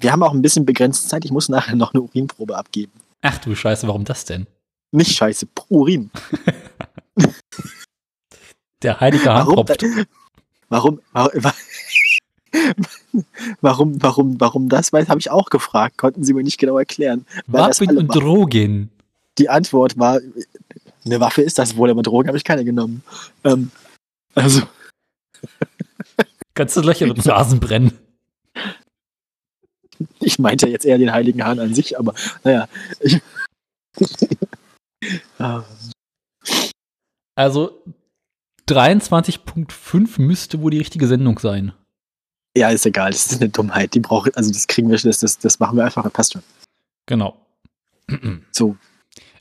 Wir haben auch ein bisschen begrenzte Zeit. Ich muss nachher noch eine Urinprobe abgeben. Ach du Scheiße, warum das denn? Nicht scheiße, Urin. Der heilige Hahn Warum, warum, warum, warum, warum, warum das weiß, habe ich auch gefragt. Konnten Sie mir nicht genau erklären. Waffen und machen. Drogen. Die Antwort war, eine Waffe ist das wohl, aber Drogen habe ich keine genommen. Ähm, also, Ganze Löcher mit Rasen brennen. Ich meinte jetzt eher den heiligen Hahn an sich, aber naja. Ah, Also 23.5 müsste wohl die richtige Sendung sein. ja, ist egal. Das ist eine Dummheit. Die braucht, also das kriegen wir, das, das, das machen wir einfach. Passt schon. Genau. So,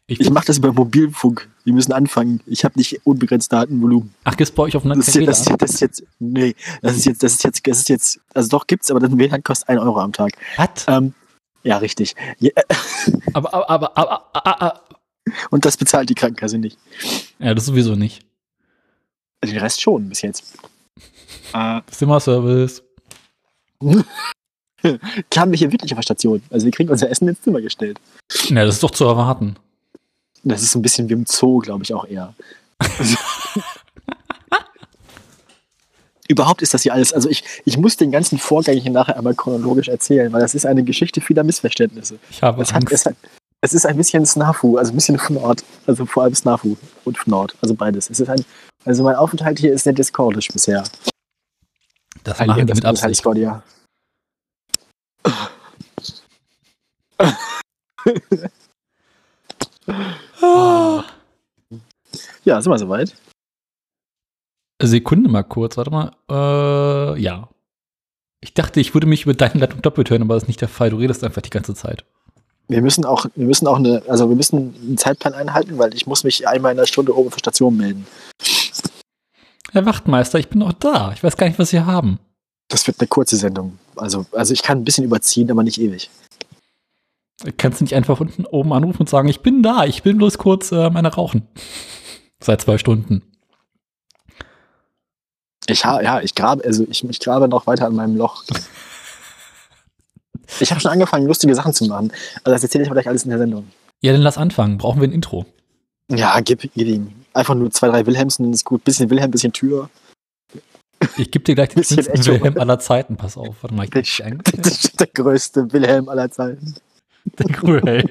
Ich, ich mache das über Mobilfunk. Wir müssen anfangen. Ich habe nicht unbegrenzt Datenvolumen. Ach, gibt's bei euch auf einer Das ist, das, das ist jetzt, nee, das ist jetzt, das ist jetzt, das ist jetzt, also doch gibt's, aber das WLAN kostet 1 Euro am Tag. Was? Ähm, ja, richtig. Ja, Aber, aber, aber, aber, aber, aber, und das bezahlt die Krankenkasse nicht. ja, das sowieso nicht. Also den Rest schon bis jetzt. Äh, Zimmerservice. haben wir hier wirklich auf der Station. Also wir kriegen unser Essen ins Zimmer gestellt. Na, das ist doch zu erwarten. Das ist ein bisschen wie im Zoo, glaube ich, auch eher. Überhaupt ist das hier alles, also ich, ich muss den ganzen Vorgang hier nachher einmal chronologisch erzählen, weil das ist eine Geschichte vieler Missverständnisse. Ich habe Es, hat, Angst. es, hat, es ist ein bisschen Snafu, also ein bisschen Fnord, also vor allem Snafu und Fnord, also beides. Es ist ein, also mein Aufenthalt hier ist sehr discordisch bisher. das machen die mit Absicht. Discordia. Ah. Ja, sind wir soweit? Sekunde mal kurz, warte mal. Äh, ja. Ich dachte, ich würde mich über deine Leitung doppelt hören, aber das ist nicht der Fall. Du redest einfach die ganze Zeit. Wir müssen auch, wir müssen auch eine, also wir müssen einen Zeitplan einhalten, weil ich muss mich einmal in einer Stunde oben der Station melden. Herr Wachtmeister, ich bin noch da. Ich weiß gar nicht, was Sie haben. Das wird eine kurze Sendung. Also, also ich kann ein bisschen überziehen, aber nicht ewig. Kannst du nicht einfach unten oben anrufen und sagen, ich bin da, ich will bloß kurz äh, meine rauchen. Seit zwei Stunden. Ich ha, ja, ich grabe, also ich, ich grabe noch weiter an meinem Loch. Ich habe schon angefangen, lustige Sachen zu machen. Also das erzähle ich aber gleich alles in der Sendung. Ja, dann lass anfangen. Brauchen wir ein Intro. Ja, gib, gib ihm. Einfach nur zwei, drei Wilhelmsen, ist gut. Bisschen Wilhelm, bisschen Tür. Ich gebe dir gleich den schönsten. Wilhelm aller Zeiten. Pass auf. Warte mal, ich Der, der größte Wilhelm aller Zeiten. Der Gröhel.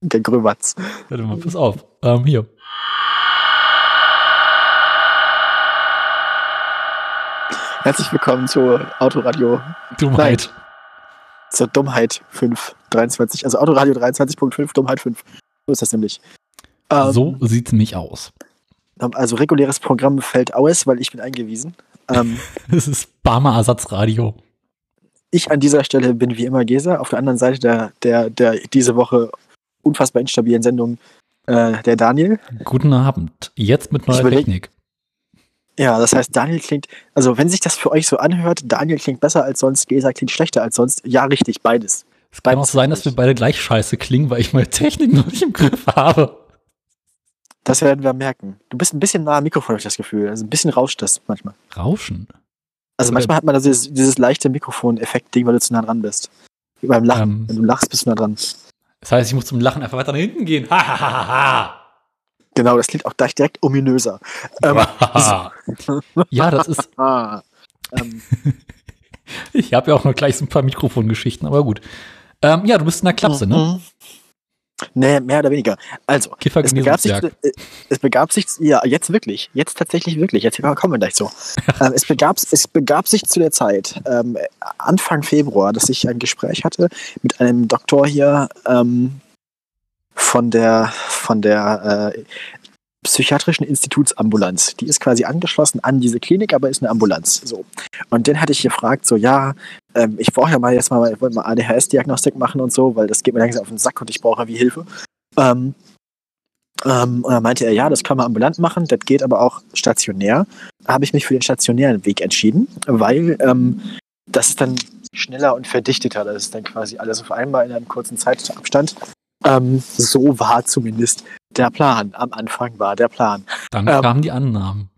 Der Gröwatz. Warte mal, pass auf. Ähm, hier. Herzlich willkommen zu Autoradio, Dummheit. zur Dummheit 5, 23. Also Autoradio 23.5, Dummheit 5. So ist das nämlich. Ähm, So sieht's nämlich aus. Also reguläres Programm fällt aus, weil ich bin eingewiesen. Ähm, Das ist Barmer Ersatzradio. Ich an dieser Stelle bin wie immer Gesa. Auf der anderen Seite der, der, der diese Woche unfassbar instabilen Sendung äh, der Daniel. Guten Abend. Jetzt mit neuer überleg- Technik. Ja, das heißt, Daniel klingt, also wenn sich das für euch so anhört, Daniel klingt besser als sonst, Gesa klingt schlechter als sonst. Ja, richtig, beides. Es kann auch sein, dass wir beide gleich scheiße klingen, weil ich meine Technik noch nicht im Griff habe. Das werden wir merken. Du bist ein bisschen nah am Mikrofon, habe ich das Gefühl. Also ein bisschen rauscht das manchmal. Rauschen. Also Okay. manchmal hat man da dieses, dieses leichte Mikrofon-Effekt-Ding, weil du zu nah dran bist. Wie beim Lachen. Ähm. Wenn du lachst, bist du nah dran. Das heißt, ich muss zum Lachen einfach weiter nach hinten gehen. Ha, ha, ha, ha, Genau, das klingt auch gleich direkt ominöser. Ähm, ja, das ist. ähm, Ich habe ja auch noch gleich so ein paar Mikrofongeschichten, aber gut. Ähm, ja, du bist in der Klapse, ne? Nee, mehr oder weniger. Also, es begab, sich, äh, es begab sich, ja, jetzt wirklich, jetzt tatsächlich wirklich, jetzt kommen wir gleich so. ähm, es, begab, es begab sich zu der Zeit, ähm, Anfang Februar, dass ich ein Gespräch hatte mit einem Doktor hier ähm, von der, von der äh, psychiatrischen Institutsambulanz. Die ist quasi angeschlossen an diese Klinik, aber ist eine Ambulanz. So. Und den hatte ich gefragt, so, ja, ähm, ich brauche ja mal jetzt mal, ich wollte mal ADHS-Diagnostik machen und so, weil das geht mir langsam auf den Sack und ich brauche wie Hilfe. Ähm, ähm, und dann meinte er, ja, das kann man ambulant machen, das geht aber auch stationär. Da habe ich mich für den stationären Weg entschieden, weil ähm, das ist dann schneller und verdichteter. Das ist dann quasi alles auf einmal in einem kurzen Zeitabstand. Ähm, so war zumindest der Plan. Am Anfang war der Plan. Dann ähm, kamen die Annahmen.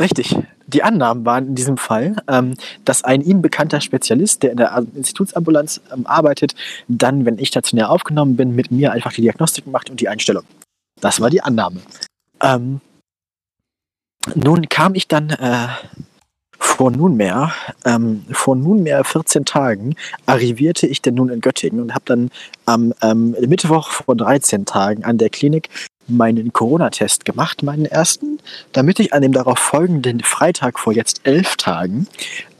Richtig. Die Annahmen waren in diesem Fall, ähm, dass ein ihm bekannter Spezialist, der in der Institutsambulanz ähm, arbeitet, dann, wenn ich stationär aufgenommen bin, mit mir einfach die Diagnostik macht und die Einstellung. Das war die Annahme. Ähm, nun kam ich dann äh, vor nunmehr, ähm, vor nunmehr 14 Tagen arrivierte ich denn nun in Göttingen und habe dann am ähm, Mittwoch vor 13 Tagen an der Klinik meinen Corona-Test gemacht, meinen ersten, damit ich an dem darauf folgenden Freitag vor jetzt elf Tagen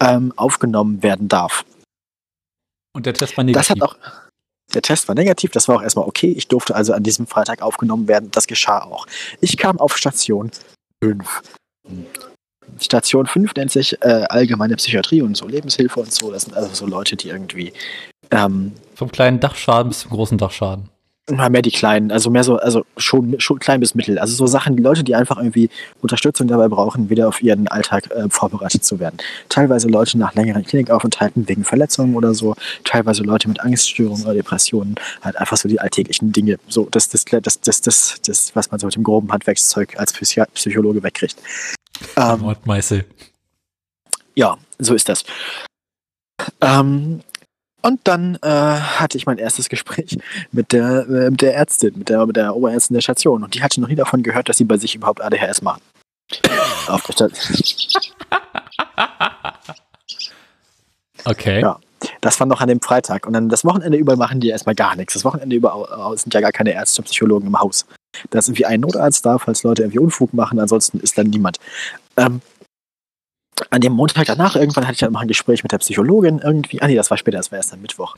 ähm, aufgenommen werden darf. Und der Test war negativ. Das hat auch, der Test war negativ, das war auch erstmal okay. Ich durfte also an diesem Freitag aufgenommen werden. Das geschah auch. Ich kam auf Station 5. Station 5 nennt sich äh, allgemeine Psychiatrie und so Lebenshilfe und so. Das sind also so Leute, die irgendwie. Ähm, Vom kleinen Dachschaden bis zum großen Dachschaden. Mal mehr die kleinen, also mehr so, also schon, schon klein bis mittel. Also so Sachen, die Leute, die einfach irgendwie Unterstützung dabei brauchen, wieder auf ihren Alltag äh, vorbereitet zu werden. Teilweise Leute nach längeren Klinikaufenthalten wegen Verletzungen oder so, teilweise Leute mit Angststörungen oder Depressionen, halt einfach so die alltäglichen Dinge, so das, das, das, das, das, das was man so mit dem groben Handwerkszeug als Psychi Psychologe wegkriegt. Ähm, Mordmeißel. Ja, so ist das. Ähm, und dann äh, hatte ich mein erstes Gespräch mit der, äh, mit der Ärztin, mit der, mit der Oberärztin der Station. Und die hatte noch nie davon gehört, dass sie bei sich überhaupt ADHS machen. Auf der Stadt. Okay. Ja, das war noch an dem Freitag. Und dann das Wochenende über machen die erstmal gar nichts. Das Wochenende über sind ja gar keine Ärzte und Psychologen im Haus. Da ist irgendwie ein Notarzt da, falls Leute irgendwie Unfug machen. Ansonsten ist dann niemand. Ähm, an dem Montag danach, irgendwann hatte ich dann noch ein Gespräch mit der Psychologin irgendwie. Ah nee, das war später, das war erst am Mittwoch.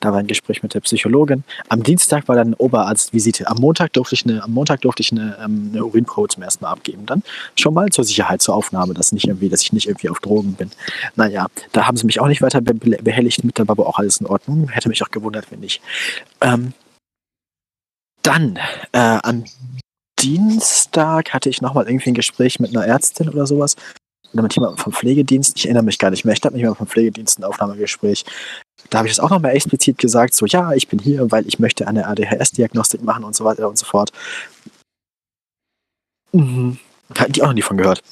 Da war ein Gespräch mit der Psychologin. Am Dienstag war dann Oberarztvisite. Am Montag durfte ich eine, am Montag durfte ich eine, ähm, eine Urinprobe zum ersten Mal abgeben. Dann schon mal zur Sicherheit, zur Aufnahme, dass nicht irgendwie, dass ich nicht irgendwie auf Drogen bin. Naja, da haben sie mich auch nicht weiter behelligt mit, da war aber auch alles in Ordnung. Hätte mich auch gewundert, wenn nicht. Ähm, dann äh, am Dienstag hatte ich nochmal irgendwie ein Gespräch mit einer Ärztin oder sowas mit jemandem vom Pflegedienst, ich erinnere mich gar nicht mehr, ich glaube mit jemandem vom Pflegedienst ein Aufnahmegespräch. Da habe ich es auch nochmal explizit gesagt, so ja, ich bin hier, weil ich möchte eine ADHS-Diagnostik machen und so weiter und so fort. Mhm. Hatten die auch noch nie von gehört.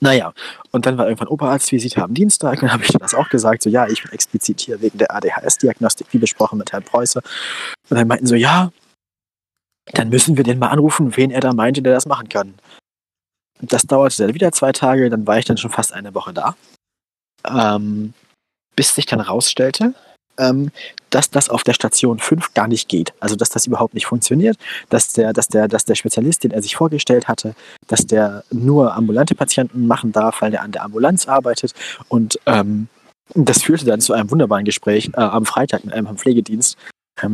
Naja, und dann war irgendwann Oberarztvisite am Dienstag und habe ich das auch gesagt, so ja, ich bin explizit hier wegen der ADHS-Diagnostik, wie besprochen mit Herrn Preuße. Und dann meinten so, ja, dann müssen wir den mal anrufen, wen er da meinte, der das machen kann. Das dauerte dann wieder zwei Tage, dann war ich dann schon fast eine Woche da. Ähm, bis sich dann rausstellte, ähm, dass das auf der Station 5 gar nicht geht. Also dass das überhaupt nicht funktioniert, dass der, dass der, dass der Spezialist, den er sich vorgestellt hatte, dass der nur ambulante Patienten machen darf, weil der an der Ambulanz arbeitet. Und ähm, das führte dann zu einem wunderbaren Gespräch äh, am Freitag mit einem Pflegedienst,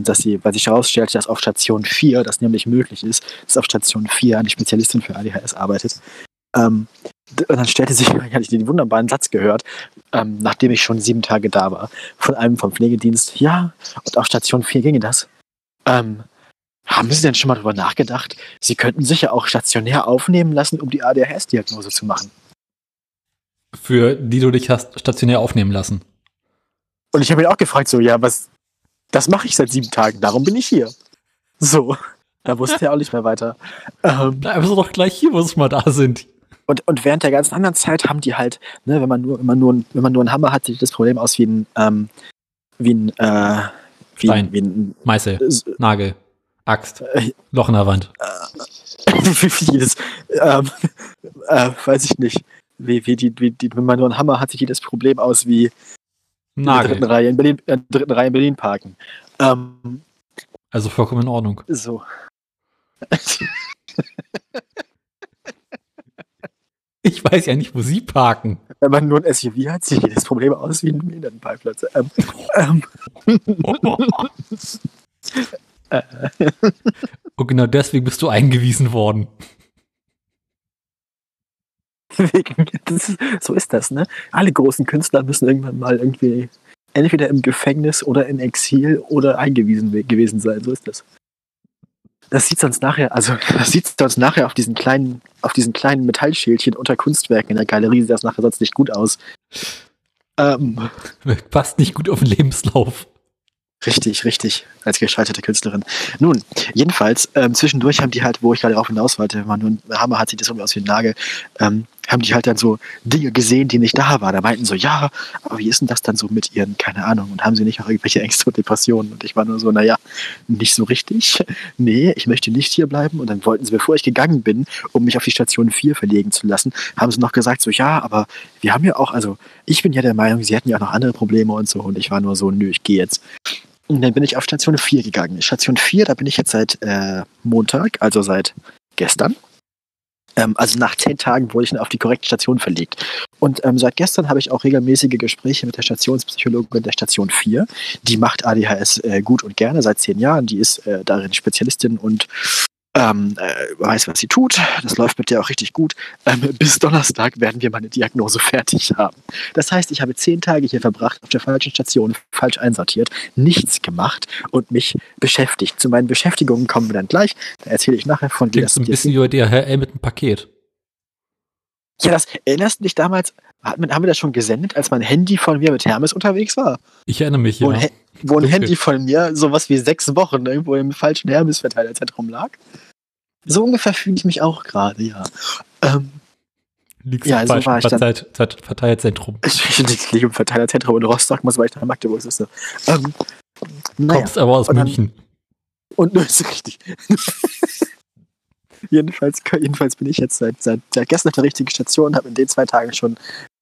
dass sie, weil sich herausstellte, dass auf Station 4 das nämlich möglich ist, dass auf Station 4 eine Spezialistin für ADHS arbeitet. Ähm, und dann stellte sich, ich hatte den wunderbaren Satz gehört, ähm, nachdem ich schon sieben Tage da war, von einem vom Pflegedienst, ja, und auf Station 4 ginge das. Ähm, haben Sie denn schon mal darüber nachgedacht, Sie könnten sich ja auch stationär aufnehmen lassen, um die ADHS-Diagnose zu machen? Für die du dich hast stationär aufnehmen lassen. Und ich habe ihn auch gefragt, so, ja, was, das mache ich seit sieben Tagen, darum bin ich hier. So, da wusste er auch nicht mehr weiter. Ähm, Bleiben Sie doch gleich hier, wo Sie mal da sind. Und, und während der ganzen anderen Zeit haben die halt, ne, wenn man nur, wenn man nur, wenn man nur einen Hammer hat, sieht das Problem aus wie ein, ähm, wie ein, äh, wie, Stein. wie ein Meißel, äh, Nagel, Axt, äh, Loch in der Wand. wie vieles, ähm, äh, weiß ich nicht. Wie, wie die, wie die, wenn man nur einen Hammer hat, sieht jedes Problem aus wie in der dritten. Reihe in Berlin, in der dritten Reihe in Berlin parken. Ähm, Also vollkommen in Ordnung. so. Ich weiß ja nicht, wo Sie parken. Wenn man nur ein SUV hat, sieht jedes Problem aus wie ein Behindertenparkplatz. Ähm, ähm, Und genau deswegen bist du eingewiesen worden. Ist, so ist das, ne? Alle großen Künstler müssen irgendwann mal irgendwie entweder im Gefängnis oder in Exil oder eingewiesen we- gewesen sein. So ist das. Das sieht sonst nachher, also das sieht sonst nachher auf diesen kleinen, auf diesen kleinen Metallschälchen unter Kunstwerken in der Galerie sieht das nachher sonst nicht gut aus. Ähm, Passt nicht gut auf den Lebenslauf. Richtig, richtig, als gescheiterte Künstlerin. Nun, jedenfalls, ähm, zwischendurch haben die halt, wo ich gerade auf hinaus wollte, man nun, Hammer hat sich das irgendwie aus wie ein Nagel, ähm, haben die halt dann so Dinge gesehen, die nicht da waren. Da meinten so, ja, aber wie ist denn das dann so mit ihren, keine Ahnung, und haben sie nicht auch irgendwelche Ängste und Depressionen? Und ich war nur so, naja, nicht so richtig. Nee, ich möchte nicht hier bleiben. Und dann wollten sie, bevor ich gegangen bin, um mich auf die Station 4 verlegen zu lassen, haben sie noch gesagt, so, ja, aber wir haben ja auch, also ich bin ja der Meinung, sie hätten ja auch noch andere Probleme und so. Und ich war nur so, nö, ich gehe jetzt. Und dann bin ich auf Station 4 gegangen. Station 4, da bin ich jetzt seit äh, Montag, also seit gestern. Ähm, also nach zehn Tagen wurde ich dann auf die korrekte Station verlegt. Und ähm, seit gestern habe ich auch regelmäßige Gespräche mit der Stationspsychologin der Station 4. Die macht ADHS äh, gut und gerne seit zehn Jahren. Die ist äh, darin Spezialistin und ähm, äh, weiß, was sie tut. Das läuft mit der auch richtig gut. Ähm, bis Donnerstag werden wir meine Diagnose fertig haben. Das heißt, ich habe zehn Tage hier verbracht, auf der falschen Station, falsch einsortiert, nichts gemacht und mich beschäftigt. Zu meinen Beschäftigungen kommen wir dann gleich. Da erzähle ich nachher von Klingt so ein bisschen wie bei DHL mit einem Paket. Ja, das erinnerst du dich damals, haben wir das schon gesendet, als mein Handy von mir mit Hermes unterwegs war? Ich erinnere mich, ja. Wo ein, wo ein Handy von mir sowas wie sechs Wochen irgendwo im falschen Hermes-Verteilerzentrum lag. So ungefähr fühle ich mich auch gerade, ja. Ähm, Liegst ja, so war ich dann. Verteilerzentrum. Ich, ich liege im Verteilerzentrum in Rostock, muss weil ich nach Magdeburg sitze. Ähm, naja. Kommst aber aus und München. Dann, und nur ist richtig. Jedenfalls, jedenfalls bin ich jetzt seit, seit, seit gestern auf der richtigen Station und habe in den zwei Tagen schon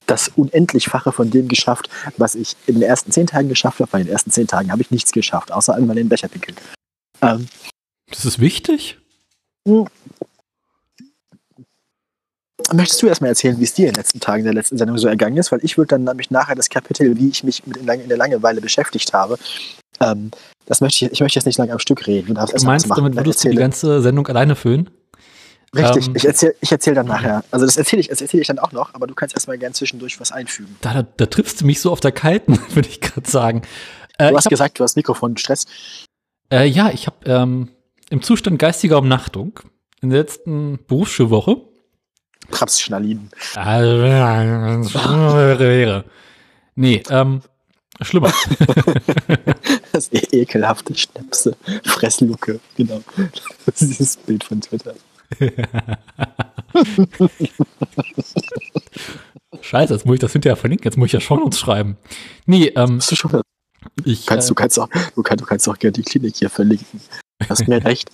das Unendlichfache von dem geschafft, was ich in den ersten zehn Tagen geschafft habe. Bei den ersten zehn Tagen habe ich nichts geschafft, außer einmal den Becher pinkeln. Ähm, das ist wichtig? Hm. Möchtest du erstmal erzählen, wie es dir in den letzten Tagen der letzten Sendung so ergangen ist? Weil ich würde dann nämlich nachher das Kapitel, wie ich mich mit in, der Langeweile beschäftigt habe, ähm, das möchte ich, ich möchte jetzt nicht lange am Stück reden. Du, meinst, damit würdest du die ganze Sendung alleine füllen? Richtig, ähm, ich erzähle ich erzähl dann nachher. Also das erzähle ich, erzähl ich dann auch noch, aber du kannst erstmal gern zwischendurch was einfügen. Da, da, da triffst du mich so auf der Kalten, würde ich gerade sagen. Äh, du hast hab, gesagt, du hast Mikrofonstress. Äh, ja, ich habe ähm, im Zustand geistiger Umnachtung in der letzten Berufsschulwoche. Prapsschnallin. nee, ähm, schlimmer. das ekelhafte Schnäpse. Fresslucke, genau. Das ist dieses Bild von Twitter. Scheiße, jetzt muss ich das hinterher verlinken, jetzt muss ich ja schon uns schreiben. Nee, ähm. Ich, kannst, äh, du, kannst auch, du, kannst, du kannst auch gerne die Klinik hier verlinken. Hast mir recht.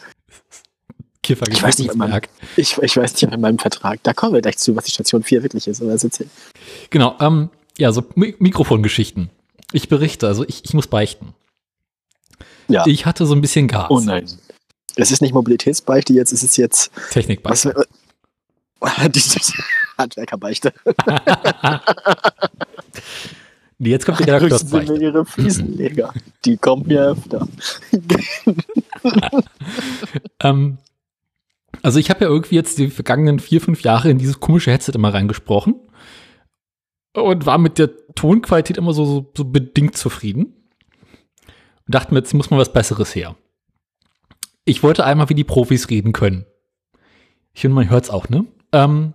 Kiffer ich weiß, nicht, meinem, ich, ich weiß nicht, in meinem Vertrag, da kommen wir gleich zu, was die Station 4 wirklich ist. Aber genau, ähm, ja, so Mikrofongeschichten. Ich berichte, also ich, ich muss beichten. Ja. Ich hatte so ein bisschen Gas. Oh nein. Es ist nicht Mobilitätsbeichte, jetzt ist es jetzt. Technikbeichte. Handwerkerbeichte. jetzt kommt die Redakteursbeichte. Mir ihre Fliesenleger. Die kommen mir öfter. ähm, also ich habe ja irgendwie jetzt die vergangenen vier, fünf Jahre in dieses komische Headset immer reingesprochen und war mit der Tonqualität immer so, so, so bedingt zufrieden. Und dachte mir, jetzt muss mal was Besseres her ich wollte einmal wie die Profis reden können. Ich finde, man hört es auch, ne? Ähm,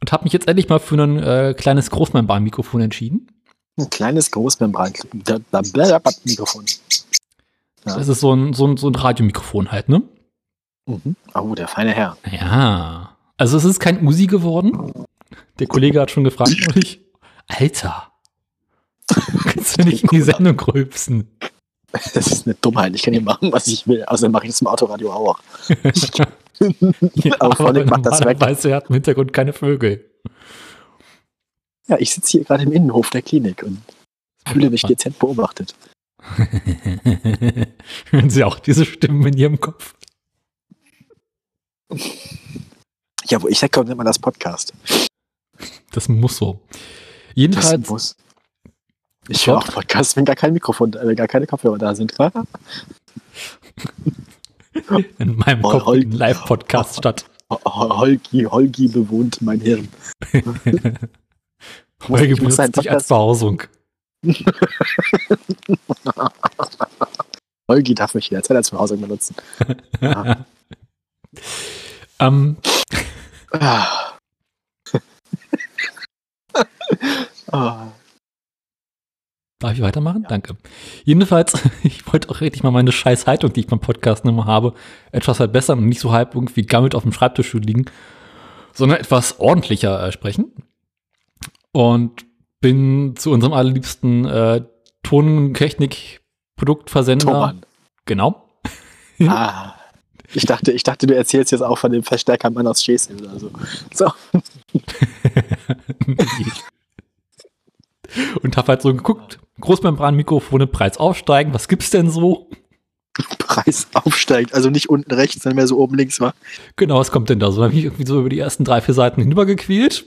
und habe mich jetzt endlich mal für ein äh, kleines Großmembran-Mikrofon entschieden. Ein kleines Großmembran-Mikrofon. Ja. Das ist so ein, so, ein, so ein Radiomikrofon halt, ne? Mhm. Oh, der feine Herr. Ja. Also es ist kein Usi geworden. Der Kollege hat schon gefragt und ich, Alter, kannst du nicht in die Sendung rülpsen? Das ist eine Dummheit. Ich kann hier machen, was ich will. Also mache ich das im Autoradio auch. ja, aber Phonic macht das weg. Weißt du, er hat im Hintergrund keine Vögel. Ja, ich sitze hier gerade im Innenhof der Klinik und fühle mich dezent beobachtet. Hören Sie auch diese Stimmen in Ihrem Kopf? Ja, wo ich herkomme, nennt man das Podcast. Das muss so. Jedenfalls, das muss. Ich höre auch Podcasts, wenn gar kein Mikrofon, äh, gar keine Kopfhörer da sind. In meinem Hol Kopf ein Live-Podcast statt. Holgi, Holgi bewohnt mein Hirn. Holgi benutzt dich als Behausung. Holgi darf mich jederzeit als Behausung benutzen. Ja. um. ah. Darf ich weitermachen? Ja. Danke. Jedenfalls, ich wollte auch richtig mal meine scheiß Haltung, die ich beim Podcast immer habe, etwas besser und nicht so halb irgendwie gammelt auf dem Schreibtisch liegen, sondern etwas ordentlicher äh, sprechen. Und bin zu unserem allerliebsten äh, Tontechnik-Produktversender. Thomann. Genau. ah. Ich dachte, ich dachte, du erzählst jetzt auch von dem Verstärkermann aus Schesel oder so. so. und habe halt so geguckt, Großmembranmikrofone, Preis aufsteigen, was gibt's denn so? Preis aufsteigt, also nicht unten rechts, sondern mehr so oben links, war. Genau, was kommt denn da so? Da habe ich irgendwie so über die ersten drei, vier Seiten hinübergequält.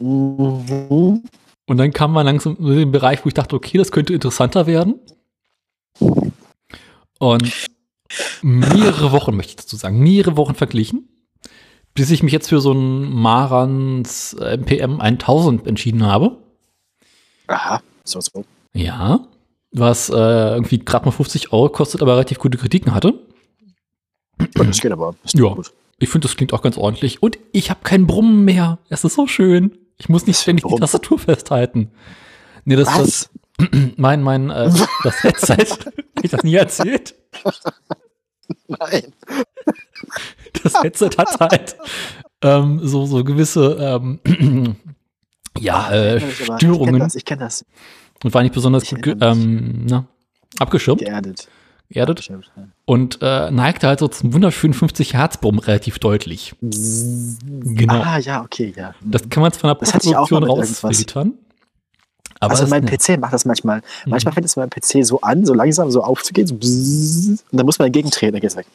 Mhm. Und dann kam man langsam in den Bereich, wo ich dachte, okay, das könnte interessanter werden. Und mehrere Wochen, möchte ich dazu sagen, mehrere Wochen verglichen, bis ich mich jetzt für so ein Marans MPM 1000 entschieden habe. Aha, so so. Ja, was äh, irgendwie gerade mal 50 Euro kostet, aber relativ gute Kritiken hatte. Das geht aber. Das ja, gut. ich finde, das klingt auch ganz ordentlich. Und ich habe keinen Brummen mehr. Es ist so schön. Ich muss nicht ständig die Tastatur festhalten. Nee, das ist das, mein, mein, äh, das Headset. Hab ich das nie erzählt? Nein. Das Headset hat halt ähm, so, so gewisse ähm, ja, äh, Störungen. Ich kenne das, kenn das. Und war nicht besonders ich gut ähm, na, abgeschirmt. Geerdet. Geerdet. Und äh, neigte halt so zum wunderschönen 50 Hertz Brumm relativ deutlich. Genau. Ah, ja, okay, ja. Das kann man von der Produktion rausfiltern. Aber also mein PC macht das manchmal. Mhm. Manchmal fängt es mein PC so an, so langsam so aufzugehen, so bzzz, und dann muss man entgegentreten, dann geht's weg.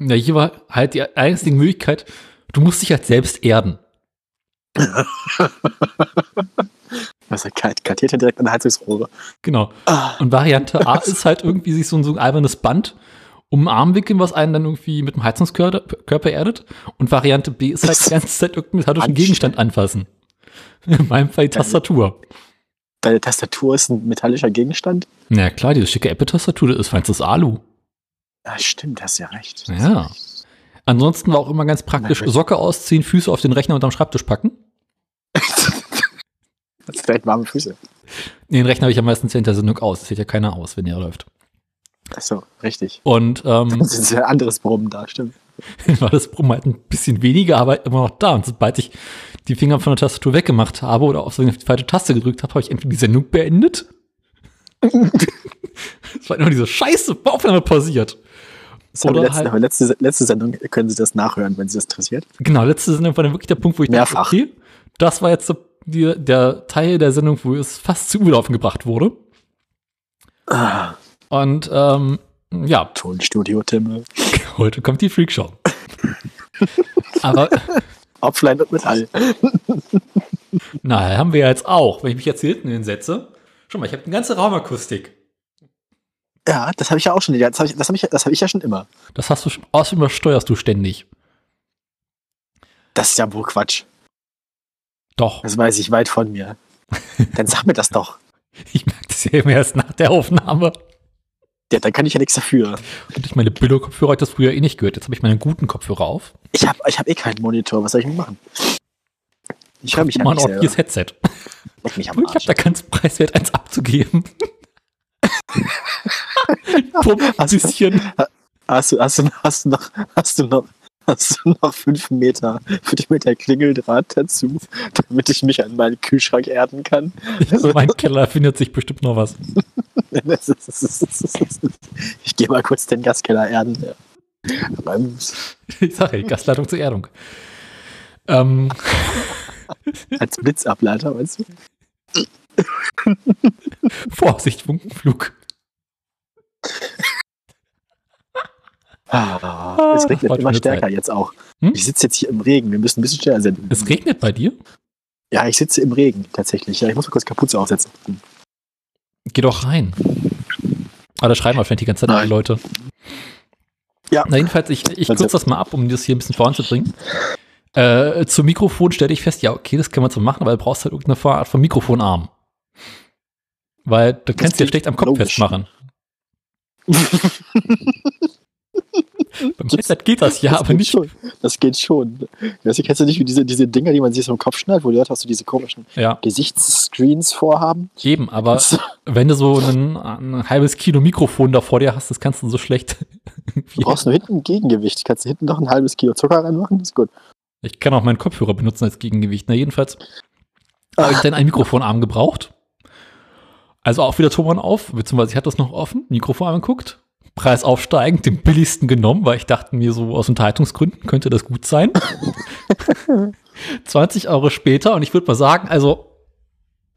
Ja, hier war halt die einzige Möglichkeit, du musst dich halt selbst erden. Was er kartiert ja direkt an der Heizungsrohre. Genau. Ah. Und Variante A ist halt irgendwie sich so ein, so ein albernes Band um den Arm wickeln, was einen dann irgendwie mit dem Heizungskörper erdet. Und Variante B ist halt die ganze Zeit irgendeinen metallischen Gegenstand anfassen. In meinem Fall die Tastatur. Deine Tastatur ist ein metallischer Gegenstand? Na klar, diese schicke Apple-Tastatur ist feinstes Alu. Ja, stimmt, hast ja recht. Ja. Ansonsten war auch immer ganz praktisch Socke ausziehen, Füße auf den Rechner und am Schreibtisch packen. Das direkt warme Füße. Den Rechner habe ich ja meistens hinter Sendung aus. Das sieht ja keiner aus, wenn er läuft. Ach so, richtig. Und ähm, das ist ja ein anderes Brummen da, stimmt. war das Brummen halt ein bisschen weniger, aber immer noch da. Und sobald ich die Finger von der Tastatur weggemacht habe oder auf die falsche Taste gedrückt habe, habe ich entweder die Sendung beendet. Es war immer diese Scheiße, Aufnahme pausiert. Das oder letzte, halt, letzte, letzte Sendung können Sie das nachhören, wenn Sie das interessiert. Genau, letzte Sendung war dann wirklich der Punkt, wo ich Mehrfach. dachte, okay, das war jetzt die, der Teil der Sendung, wo es fast zu Urlaufen gebracht wurde. Ah. Und ähm, ja. Tonstudio Timme. Heute kommt die Freakshow. Aber. Offline und Metall. Na, haben wir ja jetzt auch. Wenn ich mich jetzt hier hinten hinsetze. Schau mal, ich habe eine ganze Raumakustik. Ja, das habe ich ja auch schon. Das habe ich, hab ich, hab ich ja schon immer. Das hast du schon. Außerdem übersteuerst du ständig. Das ist ja wohl Quatsch. Doch. Das weiß ich weit von mir. Dann sag mir das doch. Ich merke das ja immer erst nach der Aufnahme. Ja, dann kann ich ja nichts dafür. Und ich meine Billo-Kopfhörer habe das früher eh nicht gehört. Jetzt habe ich meine guten Kopfhörer auf. Ich habe ich hab eh keinen Monitor. Was soll ich denn machen? Ich höre mich ja nicht ein ordentliches Headset. Mich ich habe da ganz preiswert eins abzugeben. Pum, hast, hast, du, hast, du, hast, du noch, hast du noch hast du noch fünf Meter, fünf Meter Klingeldraht dazu, damit ich mich an meinen Kühlschrank erden kann. In meinem Keller findet sich bestimmt noch was. ich gehe mal kurz den Gaskeller erden. Ich sage, Gasleitung zur Erdung. Ähm. Als Blitzableiter, meinst du? Vorsicht, Funkenflug. Ah, es regnet immer stärker Zeit. jetzt auch. Hm? Ich sitze jetzt hier im Regen. Wir müssen ein bisschen schneller senden. Es regnet bei dir? Ja, ich sitze im Regen tatsächlich. Ja, ich muss mal kurz Kapuze aufsetzen. Geh doch rein. Aber da schreiben wahrscheinlich die ganze Zeit alle Leute. Ja. Na, jedenfalls, ich, ich kürze das mal ab, um das hier ein bisschen voranzubringen. Äh, zum Mikrofon stelle ich fest, ja, okay, das kann man so machen, aber du brauchst halt irgendeine Art von Mikrofonarm. Weil du kannst ja schlecht am Kopf logisch. festmachen. Beim Headset geht das ja, das aber nicht. Schon. Das geht schon. Weißt du, kennst du nicht wie diese, diese Dinger, die man sich so im Kopf schnallt, wo die Leute auch so diese komischen Ja, Gesichtsscreens vorhaben? eben, aber Das- wenn du so ein, ein halbes Kilo Mikrofon da vor dir hast, das kannst du so schlecht. Du brauchst nur hinten ein Gegengewicht. Kannst du hinten noch ein halbes Kilo Zucker reinmachen? Das ist gut. Ich kann auch meinen Kopfhörer benutzen als Gegengewicht. Na, jedenfalls habe ich dann einen Mikrofonarm gebraucht. Also auch wieder Thomann auf, beziehungsweise ich hatte das noch offen, Mikrofon angeguckt, Preis aufsteigend, den billigsten genommen, weil ich dachte mir so aus Unterhaltungsgründen könnte das gut sein. 20 Euro später und ich würde mal sagen, also,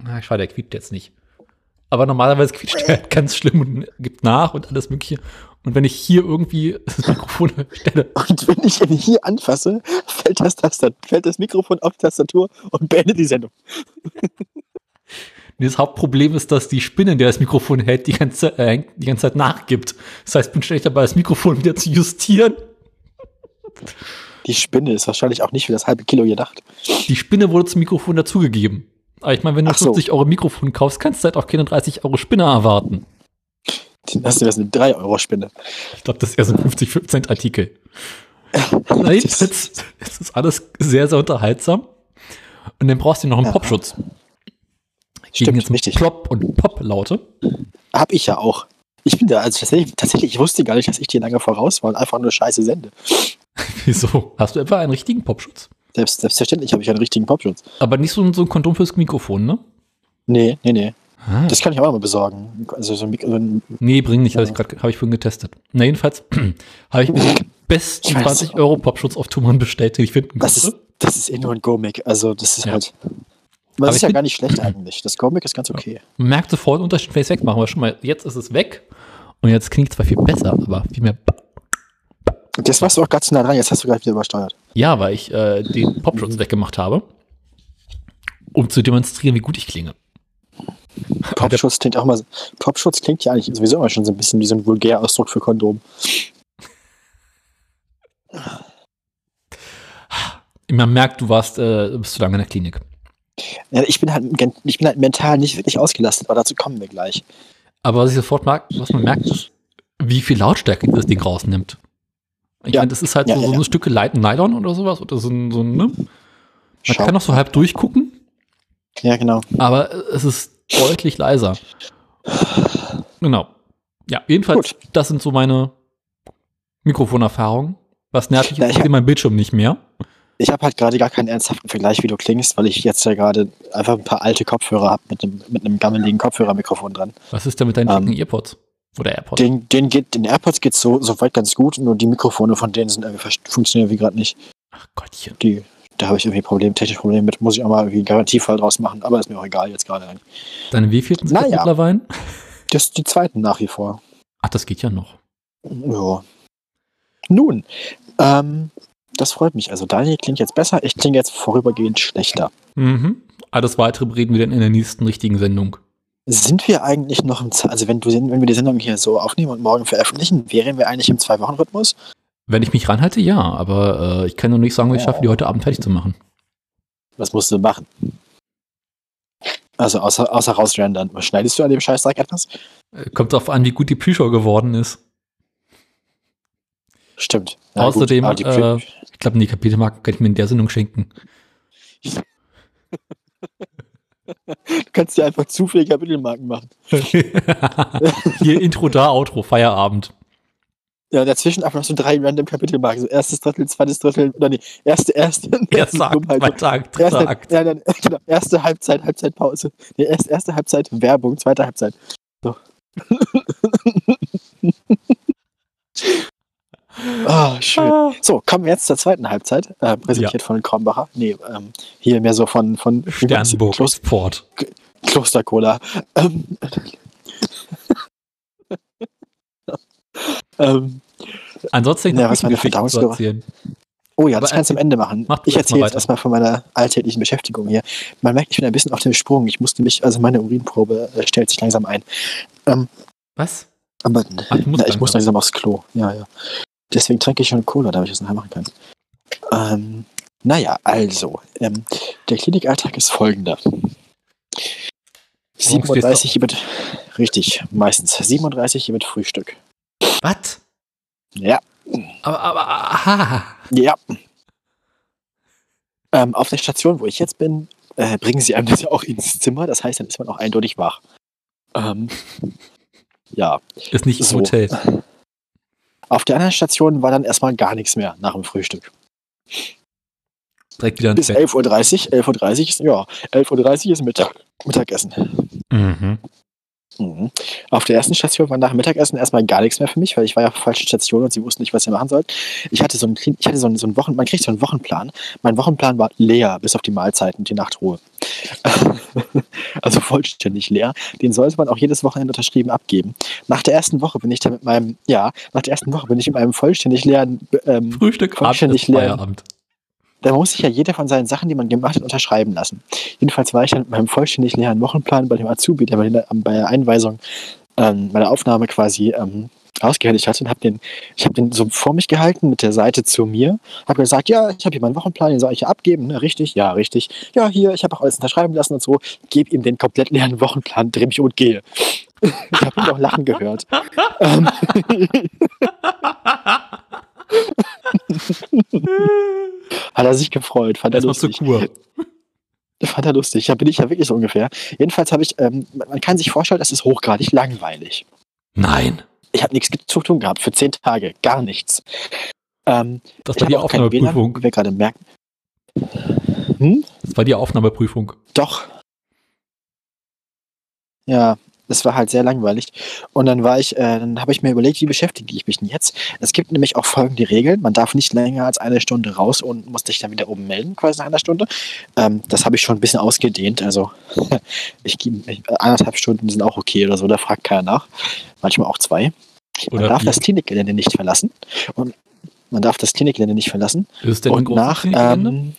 na, ich war der quietscht jetzt nicht. Aber normalerweise quietscht er halt ganz schlimm und gibt nach und alles mögliche. Und wenn ich hier irgendwie das Mikrofon stelle, Und wenn ich ihn hier anfasse, fällt das, Tastat fällt das Mikrofon auf die Tastatur und beendet die Sendung. Das Hauptproblem ist, dass die Spinne, in der das Mikrofon hält, die ganze, äh, die ganze Zeit nachgibt. Das heißt, ich bin ständig dabei, das Mikrofon wieder zu justieren. Die Spinne ist wahrscheinlich auch nicht für das halbe Kilo gedacht. Die Spinne wurde zum Mikrofon dazugegeben. Aber ich meine, wenn du Ach so. 50 Euro Mikrofon kaufst, kannst du halt auch keine 30 Euro Spinne erwarten. Das ist eine 3-Euro-Spinne. Ich glaube, das ist eher so ein 50 Cent Artikel. Jedenfalls, es ist alles sehr, sehr unterhaltsam. Und dann brauchst du noch einen Ja. Popschutz. Stimmt, jetzt richtig. Plop und Pop-Laute. Hab ich ja auch. Ich bin da, also tatsächlich, tatsächlich, ich wusste gar nicht, dass ich dir lange voraus war und einfach nur Scheiße sende. Wieso? Hast du etwa einen richtigen Popschutz? Selbst, selbstverständlich habe ich einen richtigen Popschutz. Aber nicht so ein, so ein Kondom fürs Mikrofon, ne? Nee, nee, nee. Ah. Das kann ich auch mal besorgen. Also so ein, so ein Nee, bring nicht, habe Ja. ich gerade, habe ich vorhin getestet. Na, jedenfalls habe ich mir den besten Ich weiß. 20 Euro Popschutz auf Tumon bestellt, den ich finden das ist, das ist eh nur ein Gomic. Also das ist Ja. halt. Aber Das ist ja gar nicht schlecht eigentlich. Das Gomic ist ganz okay. Man merkt sofort den Unterschied, wenn ich es wegmache. Aber schon mal, jetzt ist es weg und jetzt klingt es zwar viel besser, aber viel mehr. Und das warst du auch ganz nah dran, jetzt hast du gleich wieder übersteuert. Ja, weil ich äh, den Popschutz weggemacht habe, um zu demonstrieren, wie gut ich klinge. Popschutz klingt auch mal. Popschutz klingt ja eigentlich sowieso immer schon so ein bisschen wie so ein Vulgärausdruck für Kondom. Man merkt, du warst, äh, du bist zu lange in der Klinik. Ich bin halt, ich bin halt mental nicht wirklich ausgelastet, aber dazu kommen wir gleich. Aber was ich sofort mag, was man merkt, ist, wie viel Lautstärke das Ding rausnimmt. Ich Ja. meine, das ist halt Ja, so, ja, so ein Stück Leit- Nylon oder sowas oder so ein, so ein ne? Man Schau. kann noch so halb durchgucken, Ja, genau. aber es ist deutlich leiser. Genau. Ja, jedenfalls, das sind so meine Mikrofonerfahrungen. Was nervig ist, ich sehe mein Bildschirm nicht mehr. Ich habe halt gerade gar keinen ernsthaften Vergleich, wie du klingst, weil ich jetzt ja gerade einfach ein paar alte Kopfhörer habe mit einem, mit einem gammeligen Kopfhörermikrofon dran. Was ist denn mit deinen Ähm, dicken Earpods? Oder AirPods? Den, den, geht, den AirPods geht so soweit ganz gut, nur die Mikrofone von denen sind irgendwie funktionieren wie gerade nicht. Ach Gottchen. Die, da habe ich irgendwie Problem, technische Probleme mit. Muss ich auch mal irgendwie einen Garantiefall draus machen, aber ist mir auch egal jetzt gerade. Deine wievielten sind Naja. mittlerweile? Das ist die zweiten nach wie vor. Ach, das geht ja noch. Ja. Nun, ähm, das freut mich. Also Daniel klingt jetzt besser, ich klinge jetzt vorübergehend schlechter. Mhm. Alles weitere reden wir dann in der nächsten richtigen Sendung. Sind wir eigentlich noch im, also wenn du, wenn wir die Sendung hier so aufnehmen und morgen veröffentlichen, wären wir eigentlich im Zwei-Wochen-Rhythmus? Wenn ich mich ranhalte, ja, aber äh, ich kann noch nicht sagen, ich Ja. schaffe, die heute Abend fertig zu machen. Was musst du machen? Also außer, außer rausrendern. Schneidest du an dem Scheißdreck etwas? Äh, Kommt darauf an, wie gut die Pre-Show geworden ist. Stimmt. Ja, Außerdem, Pre- äh, ich glaube, die Kapitelmarken kann ich mir in der Sendung schenken. du kannst dir einfach zu viele Kapitelmarken machen. Hier Intro da, Outro, Feierabend. Ja, dazwischen einfach noch so drei random Kapitelmarken. So erstes Drittel, zweites Drittel, oder nee, erste, erste. Erster Akt, zweiter Akt, dritter Erste, Akt. ja, dann, genau, erste Halbzeit, Halbzeitpause. Nee, erst, erste Halbzeit Werbung, zweite Halbzeit. So. Ah, schön. So, kommen wir jetzt zur zweiten Halbzeit, äh, präsentiert von Krombacher. Nee, ähm, hier mehr so von, von Sternburg Kloster, Sport. Klostercola. Ähm, ähm, Ansonsten Ja, was meine erzählen. oh ja, Aber das kannst du am Ende machen. Ich erzähle jetzt erstmal von meiner alltäglichen Beschäftigung hier. Man merkt, ich bin ein bisschen auf dem Sprung. Ich musste mich, also meine Urinprobe äh, stellt sich langsam ein. Was? Aber Ach, du musst na, ich muss langsam. langsam aufs Klo. Ja, ja. Deswegen trinke ich schon Cola, damit ich das nachher machen kann. Ähm, naja, also, ähm, der Klinikalltag ist folgender. stehst du 37 hier mit, richtig, meistens, 37 hier mit Frühstück. Was? Ja, Aber, aber, aha. Ja. Ähm, auf der Station, wo ich jetzt bin, äh, bringen sie einem das ja auch ins Zimmer. Das heißt, dann ist man auch eindeutig wach. Ähm, ja. Ist nicht im So. Hotel. Auf der anderen Station war dann erstmal gar nichts mehr nach dem Frühstück. Direkt wieder Bis Bett. 11.30 Uhr. 11.30 Uhr ist, ja, 11.30 Uhr ist Mittag, Mittagessen. Mhm. Mhm. Auf der ersten Station war nach dem Mittagessen erstmal gar nichts mehr für mich, weil ich war ja auf der falschen Station und sie wussten nicht, was sie machen sollten. Ich hatte so einen, ich hatte so einen, so einen Wochen, man kriegt so einen Wochenplan. Mein Wochenplan war leer, bis auf die Mahlzeiten und die Nachtruhe. also vollständig leer. Den sollte man auch jedes Wochenende unterschrieben abgeben. Nach der ersten Woche bin ich dann mit meinem, ja, nach der ersten Woche bin ich mit meinem vollständig leeren, ähm, Frühstück, Vollständig ist leer. Feierabend. Da muss sich ja jeder von seinen Sachen, die man gemacht hat, unterschreiben lassen. Jedenfalls war ich dann mit meinem vollständig leeren Wochenplan bei dem Azubi, der bei der, bei der Einweisung, ähm, bei der Aufnahme quasi ähm, ausgehändigt hatte und habe den, ich habe den so vor mich gehalten mit der Seite zu mir, habe gesagt, ja, ich habe hier meinen Wochenplan, den soll ich ja abgeben, ne? richtig, ja, richtig, ja, hier, ich habe auch alles unterschreiben lassen und so, gebe ihm den komplett leeren Wochenplan, dreh mich und gehe. ich habe ihn doch lachen gehört. hat er sich gefreut, fand er Erstmal zur lustig. Kur. Fand er lustig. Da bin ich ja wirklich so ungefähr. Jedenfalls habe ich, ähm, man kann sich vorstellen, das ist hochgradig langweilig. Nein. Ich habe nichts zu tun gehabt für zehn Tage, gar nichts. Ähm, Das war die Aufnahmeprüfung. wie wir gerade merken. Hm? Das war die Aufnahmeprüfung. Doch. Ja, das war halt sehr langweilig. Und dann war ich, äh, dann habe ich mir überlegt, wie beschäftige ich mich denn jetzt? Es gibt nämlich auch folgende Regeln. Man darf nicht länger als eine Stunde raus und muss sich dann wieder oben melden, quasi nach einer Stunde. Ähm, das habe ich schon ein bisschen ausgedehnt. Also ich gebe anderthalb Stunden sind auch okay oder so, da fragt keiner nach. Manchmal auch zwei. Man Oder darf das Klinikgelände nicht verlassen. Und man darf das Klinikgelände nicht verlassen. Ist denn und nach ähm,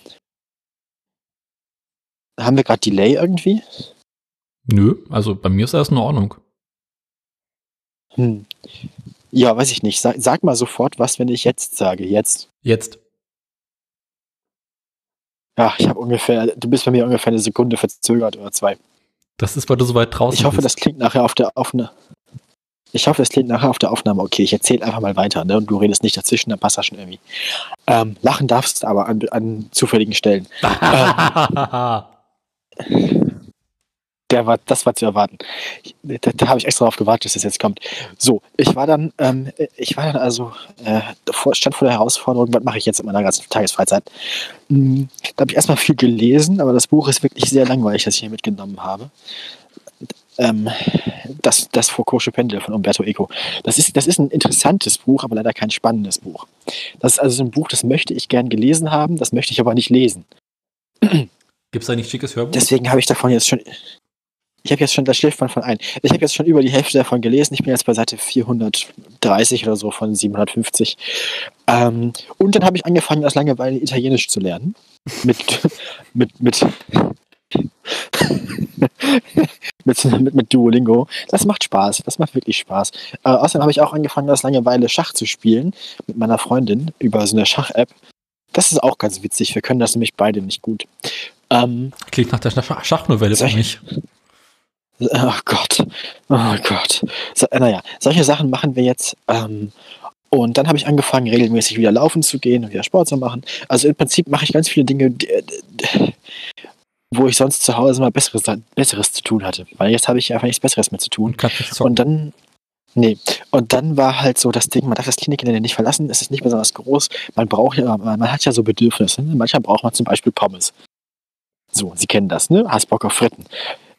haben wir gerade Delay irgendwie? Nö, also bei mir ist das in Ordnung. Hm. Ja, weiß ich nicht. Sag, sag mal sofort was, wenn ich jetzt sage. Jetzt. Jetzt. Ja, ich habe ungefähr, du bist bei mir ungefähr eine Sekunde verzögert oder zwei. Das ist, weil du so weit draußen Ich hoffe, bist. das klingt nachher auf der Aufnahme. Ich hoffe, das klingt nachher auf der Aufnahme okay. Ich erzähle einfach mal weiter, ne? Und du redest nicht dazwischen, dann passt das schon irgendwie. Ähm, lachen darfst aber an, an zufälligen Stellen. Der war, das war zu erwarten. Da, da habe ich extra darauf gewartet, dass das jetzt kommt. So, ich war dann, ähm, ich war dann also, äh, stand vor der Herausforderung, was mache ich jetzt in meiner ganzen Tagesfreizeit? Hm, Da habe ich erstmal viel gelesen, aber das Buch ist wirklich sehr langweilig, das ich hier mitgenommen habe. Ähm, das, das Foucault'sche Pendel von Umberto Eco. Das ist, das ist ein interessantes Buch, aber leider kein spannendes Buch. Das ist also so ein Buch, das möchte ich gern gelesen haben, das möchte ich aber nicht lesen. Gibt es da nicht schickes Hörbuch? Deswegen habe ich davon jetzt schon. Ich habe jetzt schon, da schläft man von ein. Ich habe jetzt schon über die Hälfte davon gelesen. Ich bin jetzt bei Seite 430 oder so von 750. Ähm, und dann habe ich angefangen, aus Langeweile Italienisch zu lernen. Mit, mit, mit, mit, mit, mit Duolingo. Das macht Spaß. Das macht wirklich Spaß. Äh, außerdem habe ich auch angefangen, aus Langeweile Schach zu spielen mit meiner Freundin über so eine Schach-App. Das ist auch ganz witzig. Wir können das nämlich beide nicht gut. Ähm, Klingt nach der Schach Schachnovelle für mich. Oh Gott. Oh Gott. So, äh, naja, solche Sachen machen wir jetzt. Ähm, und dann habe ich angefangen, regelmäßig wieder laufen zu gehen und wieder Sport zu machen. Also im Prinzip mache ich ganz viele Dinge, die, die, wo ich sonst zu Hause mal Besseres, Besseres zu tun hatte. Weil jetzt habe ich einfach nichts Besseres mehr zu tun. Und. Und dann, nee, und dann war halt so das Ding, man darf das Klinikgelände nicht verlassen, es ist nicht besonders groß. Man braucht ja, man, man hat ja so Bedürfnisse. Ne? Manchmal braucht man zum Beispiel Pommes. So, Sie kennen das, ne? Hast Bock auf Fritten.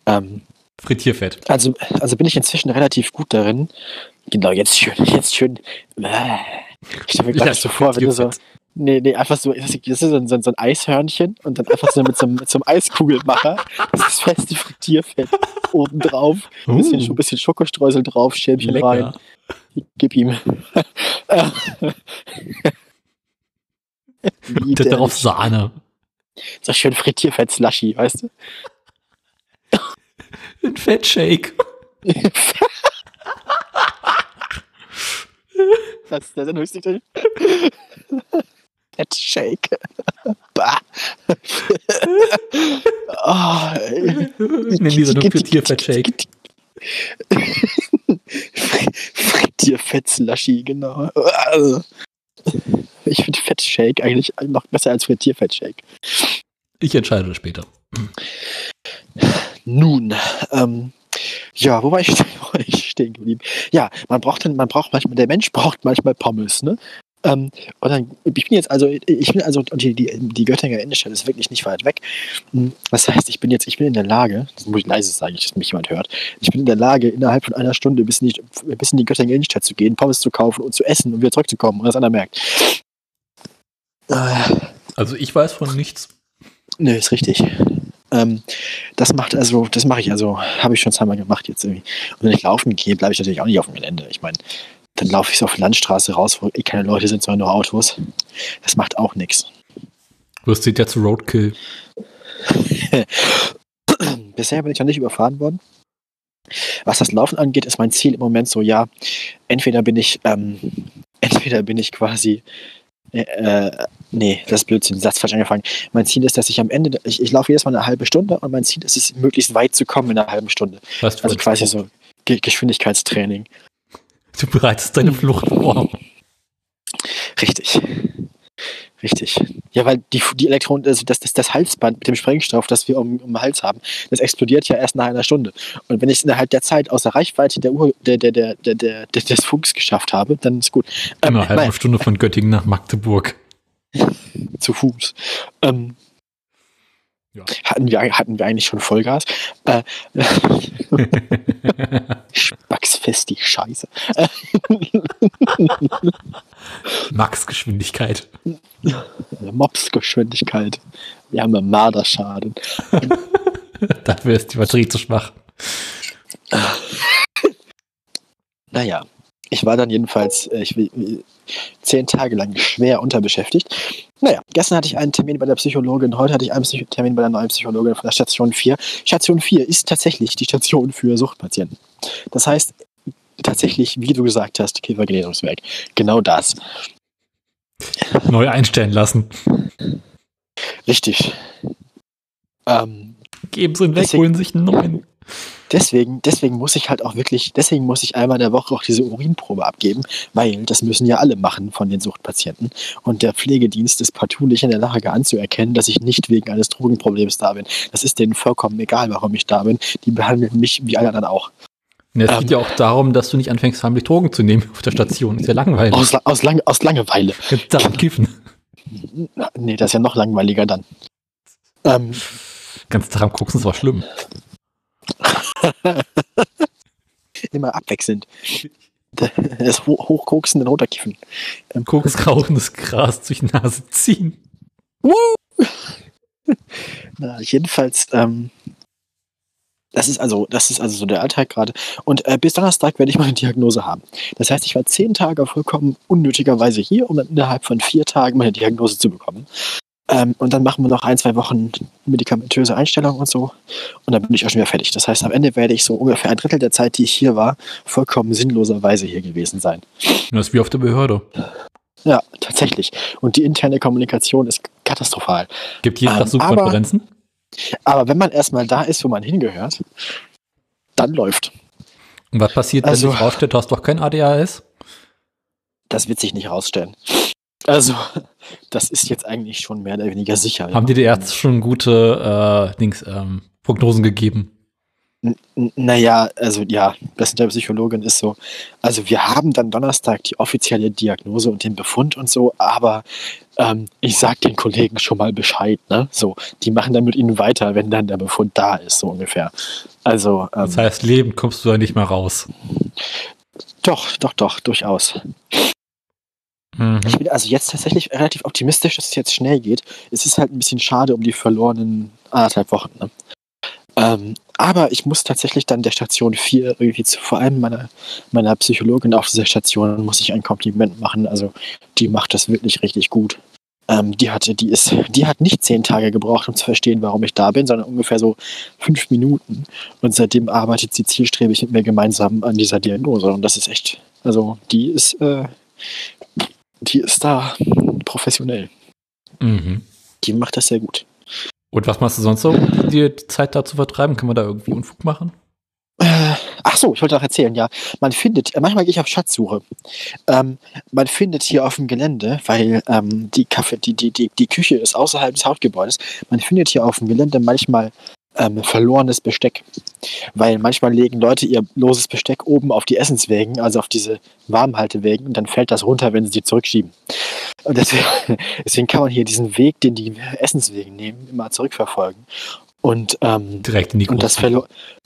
Ähm, Frittierfett. also, also bin ich inzwischen relativ gut darin. Genau, jetzt schön, jetzt schön. Ich stelle mir gerade Ja, so vor, wenn du so. Nee, nee, einfach so, das ist so ein, so ein Eishörnchen und dann einfach so mit so einem, mit so einem Eiskugelmacher, das feste Frittierfett oben drauf, ein bisschen, Uh. ein bisschen Schokostreusel drauf, Schälchen Lecker. rein, gib ihm. Darauf Sahne. so schön Frittierfett-Slushy, weißt du? Ein Fettshake. Das ist der Sendungstitel. Fat Shake. bah. oh, nenne die Sendung Frittierfett-Shake. Frittierfett-Slushy, genau. Ich finde Fettshake eigentlich noch besser als Frittierfettshake. Ich entscheide später. Nun, ähm, ja, wo war ich, wo war ich stehen geblieben? Ja, man braucht dann, man braucht manchmal, der Mensch braucht manchmal Pommes, ne? Ähm, und dann, ich bin jetzt also, ich bin also, die, die, die Göttinger Innenstadt ist wirklich nicht weit weg. Hm, Das heißt, ich bin jetzt, ich bin in der Lage, das muss ich leise sagen, dass mich jemand hört, ich bin in der Lage, innerhalb von einer Stunde bis in die, bis in die Göttinger Innenstadt zu gehen, Pommes zu kaufen und zu essen und wieder zurückzukommen und das einer merkt. Äh, Also ich weiß von nichts. Nö, ist richtig. Ähm, das macht also, das mache ich also, habe ich schon zweimal gemacht jetzt irgendwie. Und wenn ich laufen gehe, bleibe ich natürlich auch nicht auf dem Gelände. Ich meine, dann laufe ich so auf die Landstraße raus, wo eh keine Leute sind, sondern nur Autos. Das macht auch nichts. Das zählt ja zu Roadkill. Bisher bin ich noch nicht überfahren worden. Was das Laufen angeht, ist mein Ziel im Moment so, ja, entweder bin ich, ähm, entweder bin ich quasi, äh, nee, das ist Blödsinn, Satz falsch angefangen. Mein Ziel ist, dass ich am Ende, ich, ich laufe jedes Mal eine halbe Stunde und mein Ziel ist es, möglichst weit zu kommen in einer halben Stunde. Was Also als- quasi so Ge Geschwindigkeitstraining. Du bereitest deine Flucht vor. Richtig. Richtig. Ja, weil die, die Elektronen, also das, das, das Halsband mit dem Sprengstoff, das wir um, um den Hals haben, das explodiert ja erst nach einer Stunde. Und wenn ich es innerhalb der Zeit außer Reichweite der Uhr, der, der, der, der, der, des Funks geschafft habe, dann ist gut. Ähm, Eine halbe Stunde von Göttingen nach Magdeburg. zu Fuß. Ähm, Ja. hatten, wir, hatten wir eigentlich schon Vollgas? Äh, Spacksfest, die Scheiße. Max-Geschwindigkeit. Mopsgeschwindigkeit. Wir haben einen Marderschaden. Dafür ist die Batterie zu schwach. Naja, ich war dann jedenfalls äh, ich, zehn Tage lang schwer unterbeschäftigt. Naja, gestern hatte ich einen Termin bei der Psychologin, heute hatte ich einen Psych Termin bei der neuen Psychologin von der Station 4. Station 4 ist tatsächlich die Station für Suchtpatienten. Das heißt, tatsächlich, wie du gesagt hast, Käfergenesungswerk. Genau das. Neu einstellen lassen. Richtig. Ähm, Geben sie ihn weg, holen sich einen neuen. Deswegen, deswegen muss ich halt auch wirklich, deswegen muss ich einmal in der Woche auch diese Urinprobe abgeben, weil das müssen ja alle machen von den Suchtpatienten. Und der Pflegedienst ist partout nicht in der Lage anzuerkennen, dass ich nicht wegen eines Drogenproblems da bin. Das ist denen vollkommen egal, warum ich da bin. Die behandeln mich wie alle anderen auch. Es Ähm. geht ja auch darum, dass du nicht anfängst, heimlich Drogen zu nehmen auf der Station. Ist ja langweilig. Aus, aus, Lang aus Langeweile. Daran kiffen. Nee, das ist ja noch langweiliger dann. Ähm, Ganz daran gucken, ist war schlimm. immer abwechselnd. Das Ho Hochkoksen und Runterkiffen. Ähm, Koks rauchendes Gras durch die Nase ziehen. Na, jedenfalls, ähm, das ist also, das ist also so der Alltag gerade. Und äh, bis Donnerstag werde ich meine Diagnose haben. Das heißt, ich war zehn Tage vollkommen unnötigerweise hier, um dann innerhalb von vier Tagen meine Diagnose zu bekommen. Ähm, und dann machen wir noch ein, zwei Wochen medikamentöse Einstellungen und so. Und dann bin ich auch schon wieder fertig. Das heißt, am Ende werde ich so ungefähr ein Drittel der Zeit, die ich hier war, vollkommen sinnloserweise hier gewesen sein. Das ist wie auf der Behörde. Ja, tatsächlich. Und die interne Kommunikation ist katastrophal. Gibt jeden Ähm, Tag Suchkonferenzen. Aber wenn man erstmal da ist, wo man hingehört, dann läuft. Und was passiert, wenn also- sich rausstellt, du hast doch kein ADHS? Das wird sich nicht rausstellen. Also, das ist jetzt eigentlich schon mehr oder weniger sicher. Haben dir die Ärzte schon gute äh, Dings, ähm, Prognosen gegeben? N- n- Naja, also ja, das mit der Psychologin ist so. Also wir haben dann Donnerstag die offizielle Diagnose und den Befund und so, aber ähm, ich sag den Kollegen schon mal Bescheid, ne? So, die machen dann mit ihnen weiter, wenn dann der Befund da ist, so ungefähr. Also, ähm, Das heißt, Leben kommst du da nicht mehr raus. doch, doch, doch, durchaus. Mhm. Ich bin also jetzt tatsächlich relativ optimistisch, dass es jetzt schnell geht. Es ist halt ein bisschen schade um die verlorenen anderthalb Wochen. Ne? Ähm, aber ich muss tatsächlich dann der Station 4 irgendwie zu, vor allem meiner, meiner Psychologin auf dieser Station muss ich ein Kompliment machen. Also die macht das wirklich richtig gut. Ähm, die hatte, die ist, die hat nicht zehn Tage gebraucht, um zu verstehen, warum ich da bin, sondern ungefähr so fünf Minuten. Und seitdem arbeitet sie zielstrebig mit mir gemeinsam an dieser Diagnose. Und das ist echt, also die ist, äh, die ist da professionell. Mhm. Die macht das sehr gut. Und was machst du sonst so, um dir die Zeit da zu vertreiben? Kann man da irgendwie Unfug machen? Äh, ach, so, ich wollte noch erzählen, ja. Man findet, äh, manchmal gehe ich auf Schatzsuche. Ähm, man findet hier auf dem Gelände, weil ähm, die, Kaffee, die, die, die, die Küche ist außerhalb des Hauptgebäudes, man findet hier auf dem Gelände manchmal ähm, verlorenes Besteck. Weil manchmal legen Leute ihr loses Besteck oben auf die Essenswägen, also auf diese Warmhaltewägen, und dann fällt das runter, wenn sie die zurückschieben. Und deswegen, deswegen kann man hier diesen Weg, den die Essenswegen nehmen, immer zurückverfolgen. Und, ähm, Direkt in die und, das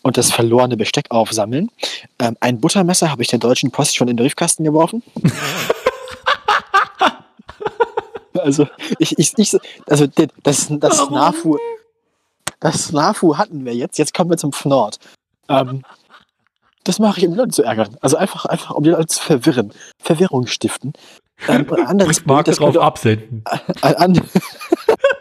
und das verlorene Besteck aufsammeln. Ähm, ein Buttermesser habe ich der Deutschen Post schon in den Briefkasten geworfen. also, ich, ich, ich, also das, das Warum? NAFU, das NAFU hatten wir jetzt. Jetzt kommen wir zum FNORD. Ähm, das mache ich, um die Leute zu ärgern. Also einfach, einfach, um die Leute zu verwirren. Verwirrung stiften. Ähm, ein anderes Bild, das drauf könnte- absenden. ein, an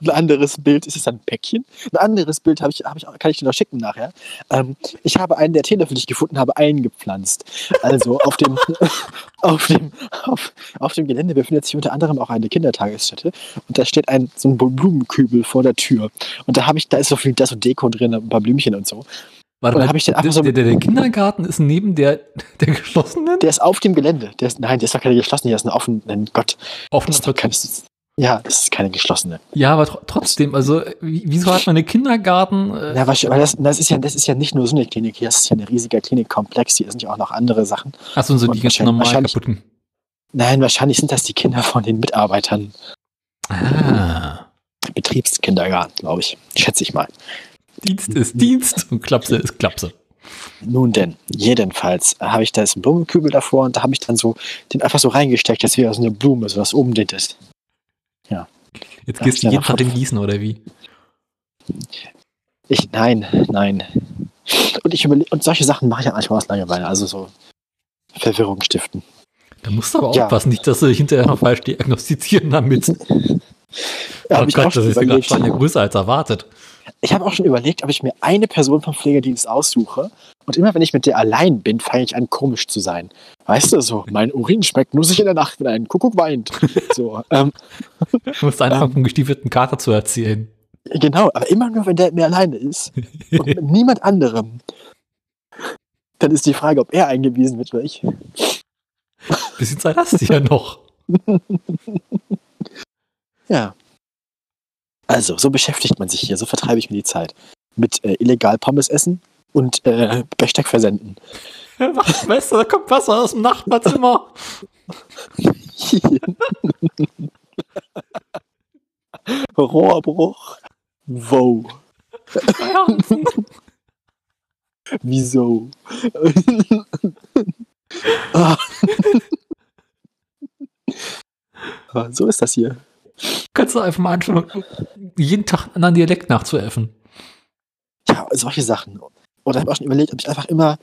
ein anderes Bild, ist es ein Päckchen? Ein anderes Bild habe ich, habe ich, kann ich dir noch schicken nachher. Ähm, ich habe einen der Telefon, den ich gefunden habe, eingepflanzt. Also auf dem, auf dem, auf, auf dem Gelände befindet sich unter anderem auch eine Kindertagesstätte und da steht ein so ein Blumenkübel vor der Tür. Und da habe ich, da ist so viel, da ist so Deko drin, ein paar Blümchen und so. Warte mal, hab ich den der, so- der, der Kindergarten ist neben der, der geschlossenen? Der ist auf dem Gelände. Der ist, nein, der ist doch keine geschlossene, der ist eine offene. Nein, Gott, Offen das ist doch keine. Ja, das ist keine geschlossene. Ja, aber tr trotzdem, also wie- wieso hat man eine Kindergarten? Äh, Ja, weil das, das, ist ja, das ist ja nicht nur so eine Klinik hier, das ist ja ein riesiger Klinikkomplex, hier sind ja auch noch andere Sachen. Achso, so und die ganz wahrscheinlich- normal wahrscheinlich- kaputten. Nein, wahrscheinlich sind das die Kinder von den Mitarbeitern. Ah. Betriebskindergarten, glaube ich. Schätze ich mal. Dienst ist Dienst und Klapse ist Klapse. Nun denn, jedenfalls habe ich da jetzt einen Blumenkübel davor und da habe ich dann so den einfach so reingesteckt, das wäre so eine Blume, so was oben drin ist. Jetzt Ja, gehst du ja, jeden Tag in Gießen, oder wie? Ich, nein, nein. Und ich überle und solche Sachen mache ich ja manchmal aus Langeweile, also so Verwirrung stiften. Da musst du aber Ja. aufpassen, nicht, dass sie hinterher noch falsch diagnostizieren damit. Ja, oh ich auch Gott, das schon ist ja überlegt. gerade größer als erwartet. Ich habe auch schon überlegt, ob ich mir eine Person vom Pflegedienst aussuche. Und immer wenn ich mit der allein bin, fange ich an, komisch zu sein. Weißt du, so, mein Urin schmeckt nur sich in der Nacht, wenn ein Kuckuck weint. So, ähm, Du musst einfach Ähm. vom gestiefelten Kater zu erzählen. genau, aber immer nur, wenn der mit mir alleine ist und mit niemand anderem. Dann ist die Frage, ob er eingewiesen wird oder ich. Bisschen Zeit hast du ja noch. Ja. Also, so beschäftigt man sich hier, so vertreibe ich mir die Zeit. Mit äh, illegal Pommes essen und äh, Besteck versenden. Weißt du, da kommt Wasser aus dem Nachbarzimmer. Rohrbruch. Wow. Wieso? Ah. So ist das hier. Kannst du einfach mal anfangen, jeden Tag einen anderen Dialekt nachzuäffen. Ja, solche Sachen. Oder ich habe auch schon überlegt, ob ich einfach immer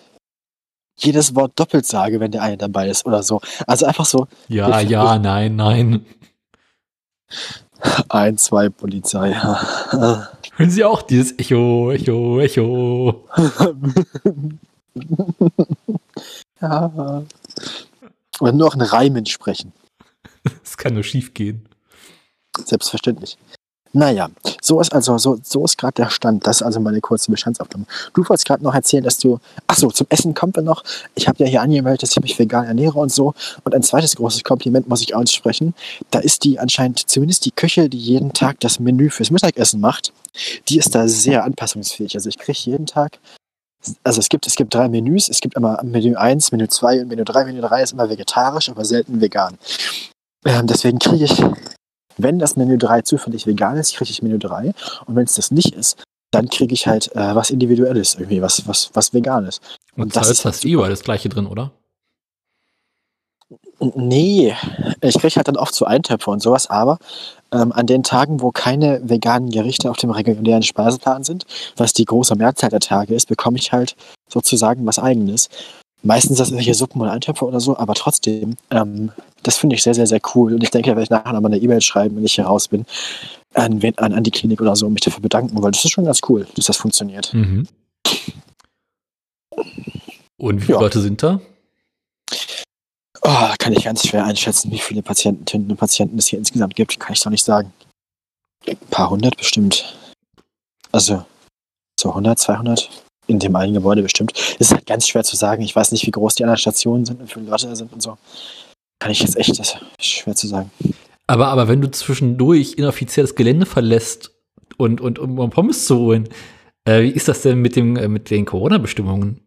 jedes Wort doppelt sage, wenn der eine dabei ist oder so. Also einfach so Ja, Ich- ja, nein, nein. ein, zwei Polizei. Hören Sie auch dieses Echo, Echo, Echo. ja. Oder nur auch in Reimen sprechen. Das kann nur schief gehen. Selbstverständlich. Naja, so ist also, so, so ist gerade der Stand. Das ist also meine kurze Bestandsaufnahme. Du wolltest gerade noch erzählen, dass du. Ach so, zum Essen kommt wir noch. Ich habe ja hier angemeldet, dass ich mich vegan ernähre und so. Und ein zweites großes Kompliment muss ich aussprechen. Da ist die anscheinend, zumindest die Küche, die jeden Tag das Menü fürs Mittagessen macht, die ist da sehr anpassungsfähig. Also ich kriege jeden Tag. Also es gibt, es gibt drei Menüs. Es gibt immer Menü 1, Menü 2 und Menü 3. Menü 3 ist immer vegetarisch, aber selten vegan. Ähm, deswegen kriege ich wenn das Menü 3 zufällig vegan ist, kriege ich Menü 3. Und wenn es das nicht ist, dann kriege ich halt äh, was Individuelles, irgendwie, was, was, was vegan ist. Und, Und das ist halt hast du überall das gleiche drin, oder? Nee, ich kriege halt dann oft so Eintöpfe und sowas, aber ähm, an den Tagen, wo keine veganen Gerichte auf dem regulären Speiseplan sind, was die große Mehrzahl der Tage ist, bekomme ich halt sozusagen was Eigenes. Meistens das irgendwelche Suppen und Eintöpfe oder so, aber trotzdem, ähm, das finde ich sehr, sehr, sehr cool. Und ich denke, da werde ich nachher nochmal eine E-Mail schreiben, wenn ich hier raus bin, an, an, an die Klinik oder so, um mich dafür bedanken, weil das ist schon ganz cool, dass das funktioniert. Mhm. Und wie viele Ja. Leute sind da? Oh, kann ich ganz schwer einschätzen, wie viele Patientinnen und Patienten es hier insgesamt gibt, kann ich doch nicht sagen. Ein paar hundert bestimmt. Also, so 100, 200, in dem einen Gebäude bestimmt. Es ist halt ganz schwer zu sagen. Ich weiß nicht, wie groß die anderen Stationen sind und wie viele Leute da sind und so. Kann ich jetzt echt, das ist schwer zu sagen. Aber, aber wenn du zwischendurch inoffizielles Gelände verlässt und, und um Pommes zu holen, äh, wie ist das denn mit, dem, äh, mit den Corona-Bestimmungen?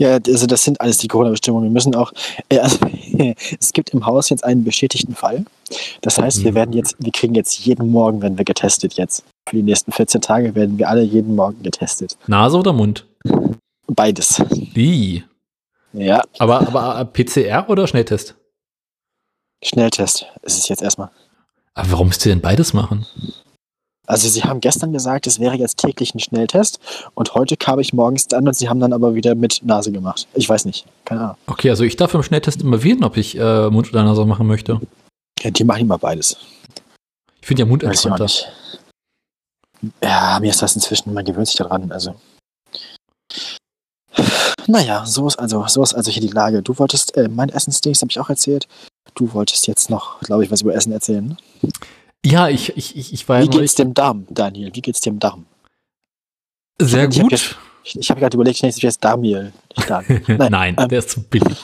Ja, also das sind alles die Corona-Bestimmungen. Wir müssen auch, äh, also, es gibt im Haus jetzt einen bestätigten Fall. Das heißt, wir Mhm. werden jetzt, wir kriegen jetzt jeden Morgen, werden wir getestet jetzt. Für die nächsten 14 Tage werden wir alle jeden Morgen getestet. Nase oder Mund? Beides. Wie? Ja, Aber, aber PCR oder Schnelltest? Schnelltest ist es jetzt erstmal. Aber warum müsst ihr denn beides machen? Also sie haben gestern gesagt, es wäre jetzt täglich ein Schnelltest und heute kam ich morgens an und sie haben dann aber wieder mit Nase gemacht. Ich weiß nicht, keine Ahnung. Okay, also ich darf im Schnelltest immer wählen, ob ich äh, Mund oder Nase machen möchte. Ja, die machen immer beides. Ich finde ja Mund nicht. Ja, mir ist das inzwischen, man gewöhnt sich daran, also. Naja, so ist also, so ist also hier die Lage. Du wolltest, äh, mein Essensdings habe ich auch erzählt. Du wolltest jetzt noch, glaube ich, was über Essen erzählen. Ne? Ja, ich, ich, ich, ich war Wie geht's dem Darm, Daniel? Wie geht's dem Darm? sehr Ich hab gut. jetzt- Ich, ich habe gerade überlegt, ich nenne es jetzt Damiel. Nicht Dan. Nein, Nein, ähm, der ist zu billig.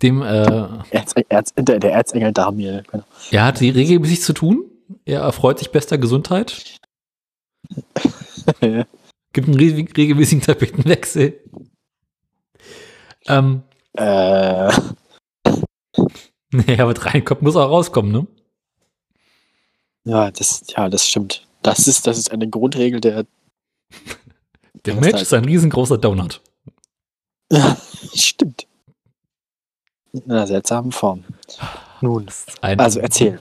Dem, äh, Erz, Erz, der, der Erzengel Damiel. Genau. er hat regelmäßig zu tun. Er erfreut sich bester Gesundheit. Gibt einen re regelmäßigen Tapetenwechsel. Ähm, äh, naja, was reinkommt, muss auch rauskommen, ne? ja, das, ja, das stimmt. Das ist, das ist eine Grundregel der. Der Mensch ist ein riesengroßer Donut. stimmt. In einer seltsamen Form. Nun, Ein, also erzähl.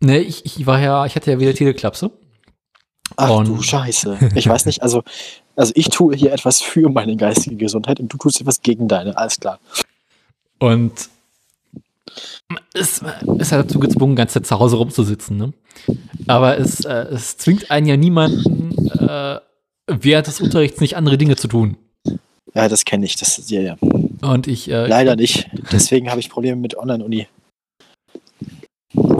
Ne, ich, ich war ja, ich hatte ja wieder Teleklapse. Ach Und- du Scheiße. Ich weiß nicht, also, also ich tue hier etwas für meine geistige Gesundheit und du tust etwas gegen deine, alles klar. Und es ist halt dazu gezwungen, ganz zu Hause rumzusitzen, ne? Aber es, äh, es zwingt einen ja niemanden, äh, während des Unterrichts nicht andere Dinge zu tun. Ja, das kenne ich. Das, ja, ja. Und ich, äh, Leider nicht. Deswegen habe ich Probleme mit Online-Uni.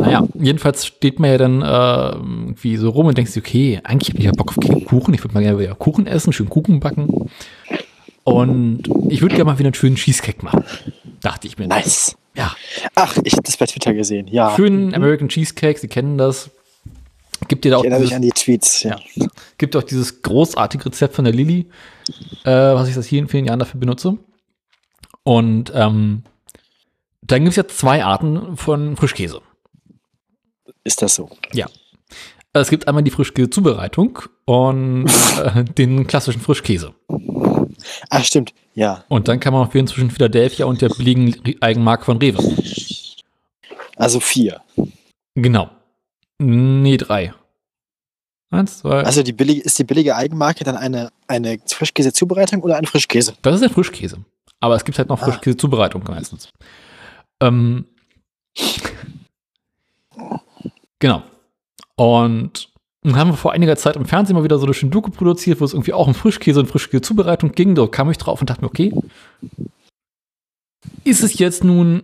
Naja, jedenfalls steht man ja dann äh, irgendwie so rum und denkt sich, okay, eigentlich habe ich ja Bock auf Kuchen, ich würde mal gerne wieder Kuchen essen, schön Kuchen backen. Und ich würde gerne mal wieder einen schönen Cheesecake machen. Dachte ich mir. Nice. Ja. Ach, ich habe das bei Twitter gesehen. Ja. Schönen. American Cheesecake, Sie kennen das. Gibt dir da Ich auch erinnere mich dieses, an die Tweets. Ja. gibt auch dieses großartige Rezept von der Lilly, äh, was ich seit vielen, vielen Jahren dafür benutze. Und ähm, dann gibt es ja zwei Arten von Frischkäse. Ist das so? Es gibt einmal die Frischkäse-Zubereitung und äh, den klassischen Frischkäse. Ach, stimmt. Ja. Und dann kann man auch wählen zwischen Philadelphia und der billigen Eigenmarke von Rewe. Also vier. Genau. Nee, drei. Eins, zwei. Also die billige, ist die billige Eigenmarke dann eine, eine Frischkäse-Zubereitung oder ein Frischkäse? Das ist der Frischkäse. Aber es gibt halt noch Ah. Frischkäse-Zubereitung meistens. Ähm, genau. Und dann haben wir vor einiger Zeit im Fernsehen mal wieder so eine schöne Doku produziert, wo es irgendwie auch um Frischkäse und Frischkäse-Zubereitung ging. Da kam ich drauf und dachte mir, okay, ist es jetzt nun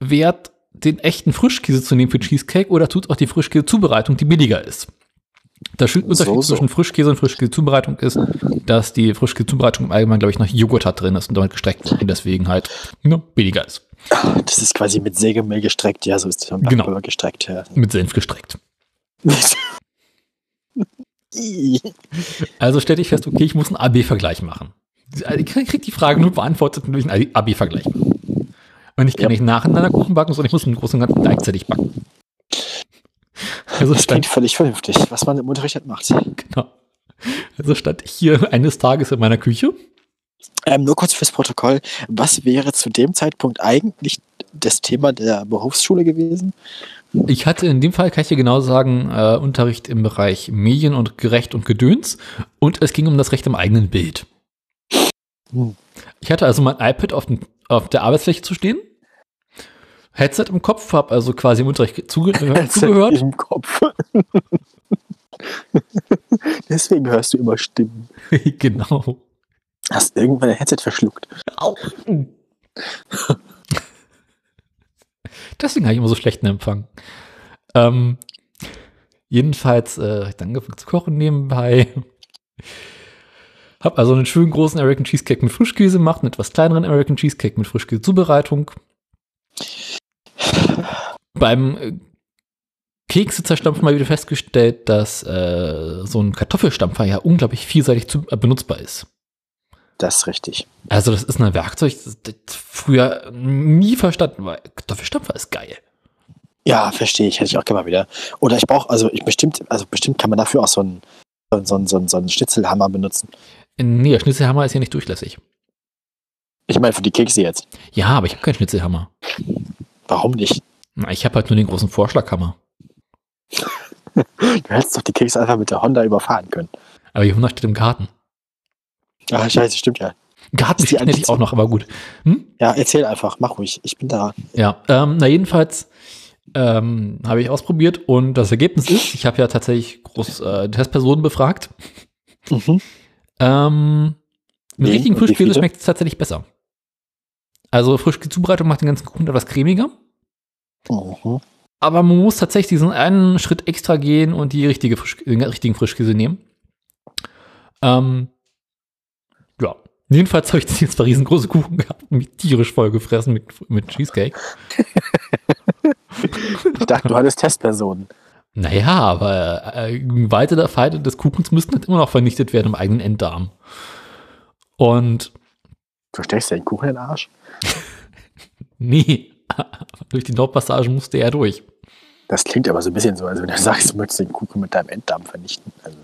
wert, den echten Frischkäse zu nehmen für Cheesecake oder tut auch die Frischkäse-Zubereitung, die billiger ist? Der Unterschied So, so. zwischen Frischkäse und Frischkäse-Zubereitung ist, dass die Frischkäse-Zubereitung im Allgemeinen, glaube ich, noch Joghurt hat drin ist und damit gestreckt wird und deswegen halt ne, billiger ist. Das ist quasi mit Sägemehl gestreckt. Ja, so ist es beim Genau. Gestreckt. Ja. Mit Senf gestreckt. Also stellte ich fest, okay, ich muss einen AB-Vergleich machen. Also Ich krieg die Frage nur beantwortet, wenn ich einen AB-Vergleich mache. Und ich kann Ja. nicht nacheinander Kuchen backen, sondern ich muss einen großen ganzen gleichzeitig backen. Also Das klingt völlig vernünftig, was man im Unterricht halt macht. genau. also stand ich hier eines Tages in meiner Küche. Ähm, nur kurz fürs Protokoll. Was wäre zu dem Zeitpunkt eigentlich das Thema der Berufsschule gewesen? Ich hatte in dem Fall, kann ich dir genau sagen, äh, Unterricht im Bereich Medien und Gerecht und Gedöns. Und es ging um das Recht am eigenen Bild. Hm. Ich hatte also mein iPad auf, dem, auf der Arbeitsfläche zu stehen. Headset im Kopf, habe also quasi im Unterricht zuge äh, zugehört. Im Kopf. Deswegen hörst du immer Stimmen. genau. Hast irgendwann ein Headset verschluckt. Au. Deswegen habe ich immer so schlechten Empfang. Ähm, jedenfalls, äh, ich dann angefangen zu kochen nebenbei. Hab also einen schönen großen American Cheesecake mit Frischkäse gemacht, einen etwas kleineren American Cheesecake mit Frischkäse-Zubereitung. Beim äh, Kekse zerstampfen mal wieder festgestellt, dass äh, so ein Kartoffelstampfer ja unglaublich vielseitig zu, äh, benutzbar ist. Das ist richtig. Also das ist ein Werkzeug, das, das früher nie verstanden war. Kartoffelstampfer ist geil. Ja, verstehe ich. Hätte ich auch gerne mal wieder. Oder ich brauche, also ich bestimmt, also bestimmt kann man dafür auch so einen, so einen, so einen, so einen Schnitzelhammer benutzen. Nee, der Schnitzelhammer ist ja nicht durchlässig. Ich meine für die Kekse jetzt. Ja, aber ich habe keinen Schnitzelhammer. Warum nicht? Na, Ich habe halt nur den großen Vorschlaghammer. Du hättest doch die Kekse einfach mit der Honda überfahren können. Aber die Honda steht im Garten. Ah, scheiße, stimmt ja. Garten Ist die hätte ich eigentlich auch noch, aber gut. Hm? Ja, erzähl einfach, mach ruhig. Ich bin da. Ja, ähm, na jedenfalls ähm, habe ich ausprobiert und das Ergebnis ist, ich habe ja tatsächlich groß äh, Testpersonen befragt. Mhm. Ähm, mit Wen richtigen Frischkäse schmeckt es tatsächlich besser. Also Frischkäse-Zubereitung macht den ganzen Kuchen etwas cremiger. Mhm. Aber man muss tatsächlich diesen einen Schritt extra gehen und die richtige Frisch den richtigen Frischkäse nehmen. Ähm. Jedenfalls habe ich jetzt zwei riesengroße Kuchen gehabt und mich tierisch voll gefressen mit, mit Cheesecake. Ich dachte, du hattest Testpersonen. Naja, aber äh, weitere Feinde des Kuchens müssten halt immer noch vernichtet werden im eigenen Enddarm. Und Du steckst ja den Kuchen in den Arsch. nee, durch die Nordpassage musste er durch. Das klingt aber so ein bisschen so, als wenn du sagst, du möchtest den Kuchen mit deinem Enddarm vernichten. Also,